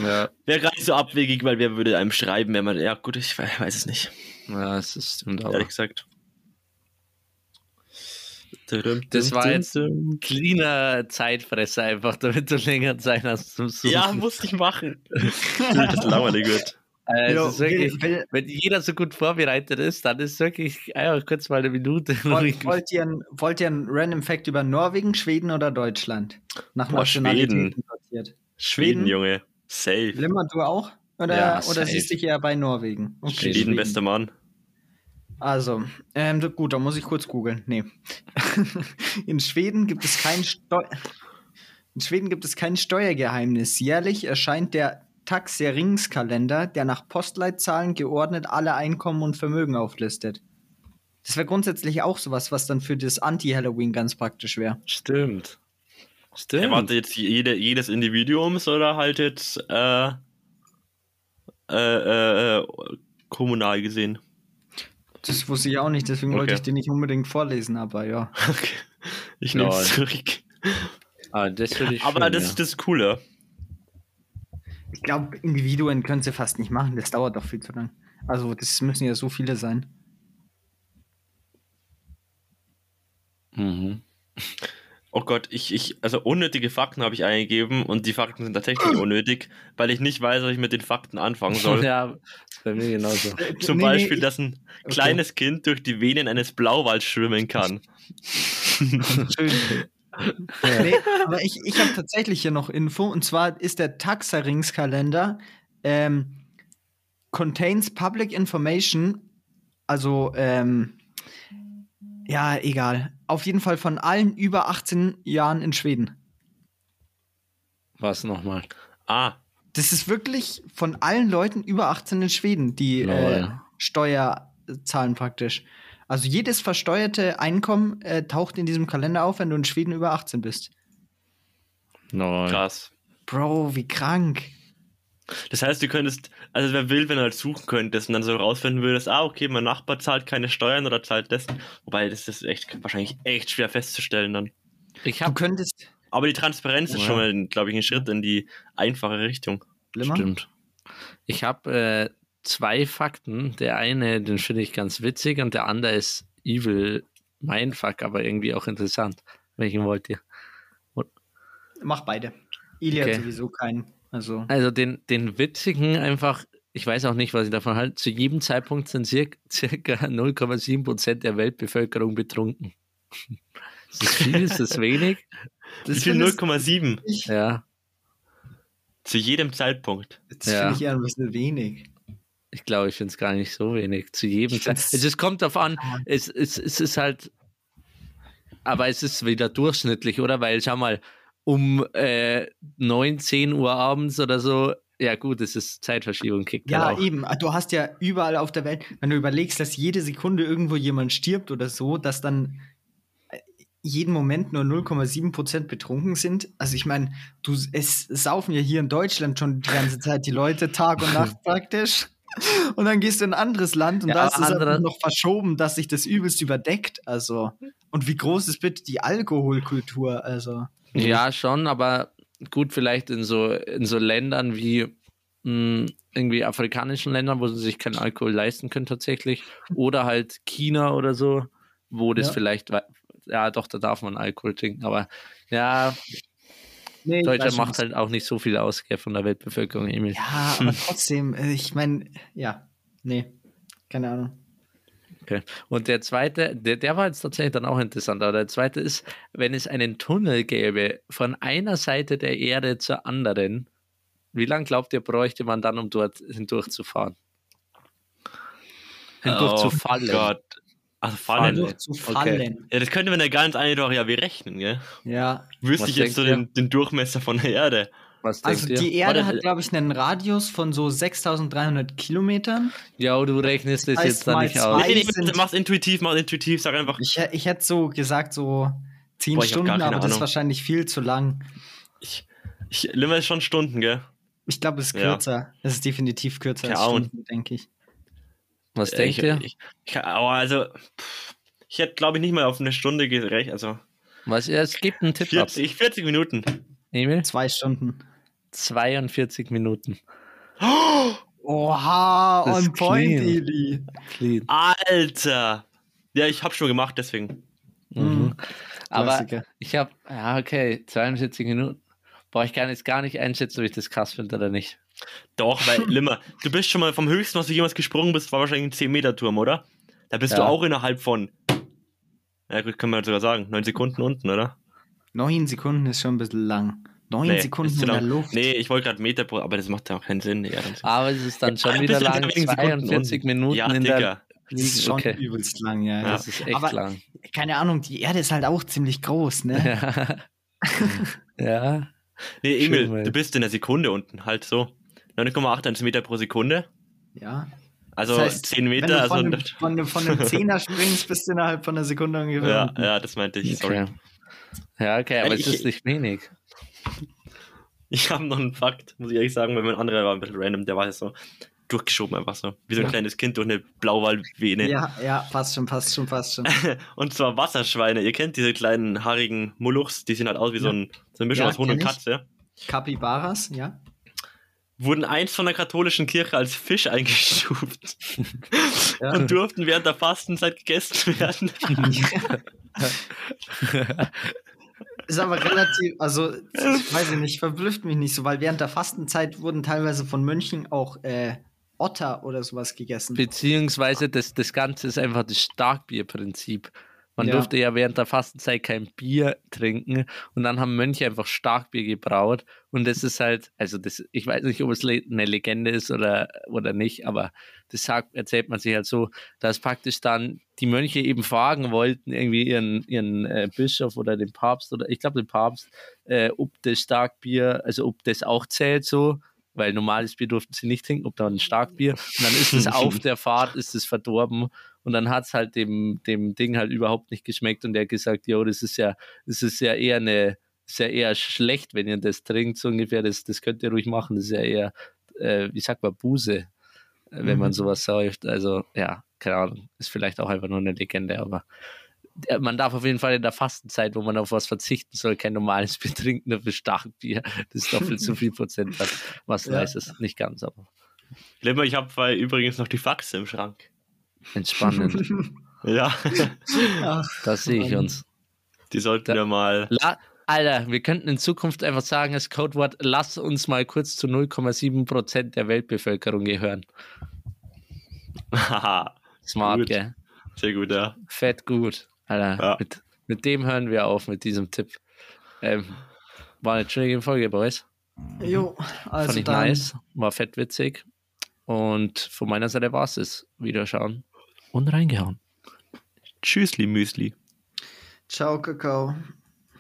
Ja, Wäre gar nicht so abwegig, weil wer würde einem schreiben, wenn man. Ja, gut, ich we- weiß es nicht. ja, das ist stimmt aber. Ehrlich gesagt. Das war jetzt ein cleaner Zeitfresser einfach, damit du länger Zeit hast zum Suchen. Ja, musste ich machen. das langweilig wird. Äh, Ja, es ist wirklich, will- will- wenn jeder so gut vorbereitet ist, dann ist wirklich einfach kurz mal eine Minute. wollt, wollt, ihr ein, wollt ihr einen Random Fact über Norwegen, Schweden oder Deutschland? Nach Boah, Schweden. Schweden, Schweden? Safe. Safe. Limmer, du auch? Oder, Ja, oder safe. siehst du dich eher bei Norwegen? Okay, Schweden, bester Mann. Also, ähm, gut, da muss ich kurz googeln. Nee. In Schweden gibt es kein Steu In Schweden gibt es kein Steuergeheimnis. Jährlich erscheint der Taxeringskalender, der nach Postleitzahlen geordnet alle Einkommen und Vermögen auflistet. Das wäre grundsätzlich auch sowas, was dann für das Anti-Halloween ganz praktisch wäre. Stimmt. Stimmt. Erwartet jetzt jede, jedes Individuums oder halt jetzt äh, äh, äh, kommunal gesehen? Das wusste ich auch nicht, deswegen wollte Okay. ich den nicht unbedingt vorlesen, aber ja. Okay. Ich nehme es zurück. ah, das ich Aber schon, das ja. ist das Coole. Ich glaube, Individuen können sie fast nicht machen, das dauert doch viel zu lang. Also, das müssen ja so viele sein. Mhm. Oh Gott, ich, ich, also unnötige Fakten habe ich eingegeben und die Fakten sind tatsächlich unnötig, weil ich nicht weiß, was ich mit den Fakten anfangen soll. Ja, bei mir genauso. Zum Nee, Beispiel, nee, dass ein Okay. kleines Kind durch die Venen eines Blauwalds schwimmen kann. Schön. nee, aber ich, ich habe tatsächlich hier noch Info und zwar ist der Taxaringskalender ähm, contains public information, also ähm, ja, egal. Auf jeden Fall von allen über 18 Jahren in Schweden. Was nochmal? Ah, Das ist wirklich von allen Leuten über 18 in Schweden, die äh, Steuer zahlen praktisch. Also jedes versteuerte Einkommen äh, taucht in diesem Kalender auf, wenn du in Schweden über 18 bist. No. Krass. Bro, wie krank. Das heißt, du könntest, also wer will, wenn du halt suchen könntest und dann so rausfinden würdest, ah, okay, mein Nachbar zahlt keine Steuern oder zahlt das. Wobei, das ist echt wahrscheinlich echt schwer festzustellen dann. Ich Du habe könntest. Aber die Transparenz ist Ja. schon mal, glaube ich, ein Schritt in die einfache Richtung. Limmer? Stimmt. Ich habe äh, zwei Fakten. Der eine, den finde ich ganz witzig und der andere ist evil Mindfuck, aber irgendwie auch interessant. Welchen wollt ihr? Mach beide. Ili Okay. hat sowieso keinen. Also. Also den, den witzigen einfach, ich weiß auch nicht, was ich davon halte. Zu jedem Zeitpunkt sind circa, circa 0,7 Prozent der Weltbevölkerung betrunken. Ist das viel? Ist das wenig? Wie viel? findest 0,7 ich, Ja, zu jedem Zeitpunkt. das Ja. finde ich eher ein bisschen wenig. ich glaube, ich finde es gar nicht so wenig. Zu jedem Zeitpunkt. find's- Es kommt darauf an, es, es, es ist halt, aber es ist wieder durchschnittlich, oder? Weil, schau mal, um äh, 9, 10 Uhr abends oder so, ja gut, es ist Zeitverschiebung, kickt Ja, halt eben. Du hast ja überall auf der Welt, wenn du überlegst, dass jede Sekunde irgendwo jemand stirbt oder so, dass dann äh, jeden Moment nur 0,7 Prozent betrunken sind. Also ich meine, du es saufen ja hier in Deutschland schon die ganze Zeit die Leute Tag und Nacht praktisch. Und dann gehst du in ein anderes Land und Ja, da ist es andere- einfach noch verschoben, dass sich das übelst überdeckt. Also und wie groß ist bitte die Alkoholkultur? Also Ja, schon, aber gut, vielleicht in so, in so Ländern wie mh, irgendwie afrikanischen Ländern, wo sie sich keinen Alkohol leisten können tatsächlich. Oder halt China oder so, wo das Ja. vielleicht, ja doch, da darf man Alkohol trinken, aber ja, nee, Deutschland macht halt auch nicht so viel aus gell, von der Weltbevölkerung, Emil. Ja, aber trotzdem, äh, ich meine, ja, nee, keine Ahnung. Okay. Und der zweite, der, der war jetzt tatsächlich dann auch interessant, aber der zweite ist, wenn es einen Tunnel gäbe von einer Seite der Erde zur anderen, wie lange glaubt ihr, bräuchte man dann, um dort hindurchzufahren? Hindurchzufallen. Oh Gott. Also fallen. Fallen. Durch zu fallen. Ja, das könnte man ja ganz einfach ja berechnen, gell? Ja. Wüsste Was ich jetzt so den, den Durchmesser von der Erde. Was Also denkt die ihr? Erde Warte, hat, glaube ich, einen Radius von so 6300 Kilometern. Ja, du rechnest das heißt jetzt da nicht aus. Nee, nee, mach's intuitiv, mach intuitiv, sag einfach. Ich, ich hätte so gesagt, so 10 Boah, Stunden, aber das ist Ahnung. wahrscheinlich viel zu lang. Ich, ich Limmer ist schon Stunden, gell? Ich glaube, es ist Ja. kürzer. Es ist definitiv kürzer Keine als Ahnung. Stunden, denke ich. Was Äh, denkt ich, ihr? Ich, ich, aber also, pff, ich hätte, glaube ich, nicht mal auf eine Stunde gerechnet. Also Was, ja, es gibt einen Tipp ab. 40, 40 Minuten. Emil? Zwei Stunden. 42 Minuten. Oha, Das on point, clean. Eli. Clean. Alter! Ja, ich habe schon gemacht, deswegen. Mhm. Aber Klassiker. ich habe, ja, okay, 42 Minuten. Boah, ich kann jetzt gar nicht einschätzen, ob ich das krass finde oder nicht. Doch, weil, Limmer, du bist schon mal vom höchsten, was du jemals gesprungen bist, war wahrscheinlich ein 10-Meter-Turm, oder? Da bist du Ja. auch innerhalb von, ja gut, kann man sogar sagen, 9 Sekunden unten, oder? Neun Sekunden ist schon ein bisschen lang. Neun Nee, Sekunden in der. Luft. Nee, ich wollte gerade Meter pro, aber das macht ja auch keinen Sinn. Ja, Aber es ist dann schon wieder lang, wenigen Sekunden 42 unten. Minuten ja, in Digga. der Das ist schon Okay, übelst lang, ja. Ja. das ist echt Aber- lang. Keine Ahnung, die Erde ist halt auch ziemlich groß, ne? Ja. ja. Nee, Schön, Emil, weil- du bist in der Sekunde unten, halt so. 9,81 Meter pro Sekunde. Ja. Also Das heißt, 10 Wenn Meter, du also. von, einem, von, einem, von einem Zehner springst, bist du innerhalb von einer Sekunde ungefähr. ja, ja, das meinte ich, sorry. Okay. Ja, okay, aber Ich- es ist nicht wenig. Ich habe noch einen Fakt, muss ich ehrlich sagen, weil mein anderer war ein bisschen random, der war jetzt so durchgeschoben einfach so. Wie so ein Ja. kleines Kind durch eine Blauwaldvene. ja, ja, passt schon, passt schon, passt schon. Und zwar Wasserschweine. Ihr kennt diese kleinen haarigen Muluchs, die sehen halt aus wie so, Ja. ein, so eine Mischung Ja, aus Hund und. Katze. Capybaras, ja. Wurden einst von der katholischen Kirche als Fisch eingestuft Ja. und durften während der Fastenzeit gegessen werden. Ist aber relativ, also, ich weiß ich nicht, verblüfft mich nicht so, weil während der Fastenzeit wurden teilweise von Mönchen auch äh, Otter oder sowas gegessen. Beziehungsweise das, das Ganze ist einfach das Starkbierprinzip. Man Ja. durfte ja während der Fastenzeit kein Bier trinken und dann haben Mönche einfach Starkbier gebraut und das ist halt, also das, ich weiß nicht, ob es eine Legende ist oder, oder nicht, aber das sagt, erzählt man sich halt so, dass praktisch dann die Mönche eben fragen wollten, irgendwie ihren, ihren äh, Bischof oder den Papst oder ich glaube den Papst, äh, ob das Starkbier, also ob das auch zählt so, weil normales Bier durften sie nicht trinken, ob dann ein Starkbier. Und dann ist es auf der Fahrt, ist es verdorben und dann hat es halt dem, dem Ding halt überhaupt nicht geschmeckt und der hat gesagt, jo, das ist ja, das ist ja eher eine, ist ja eher schlecht, wenn ihr das trinkt, so ungefähr, das, das könnt ihr ruhig machen, das ist ja eher, äh, wie sagt man, Buse, äh, wenn mhm. man sowas säuft. Also ja, keine Ahnung, ist vielleicht auch einfach nur eine Legende, aber man darf auf jeden Fall in der Fastenzeit, wo man auf was verzichten soll, kein normales Bier trinken, dafür Starkbier. Das ist doppelt so viel Prozent, was, was ja. nice ist. Nicht ganz, aber. Lemmer, ich habe übrigens noch die Faxe im Schrank. Entspannend. ja. Ach, das sehe ich uns. Die sollten da, wir mal. La Alter, wir könnten in Zukunft einfach sagen, das Codewort, lass uns mal kurz zu 0,7 Prozent der Weltbevölkerung gehören. Smart, gut. gell? Sehr gut, ja. Fett gut. Alter, ja. mit, mit dem hören wir auf, mit diesem Tipp. Ähm, war eine schöne Folge, Boys. Jo, also Fand ich dann. nice, war fett witzig. Und von meiner Seite war es es. Wiederschauen und reingehauen. Tschüssli, Müsli. Ciao, Kakao.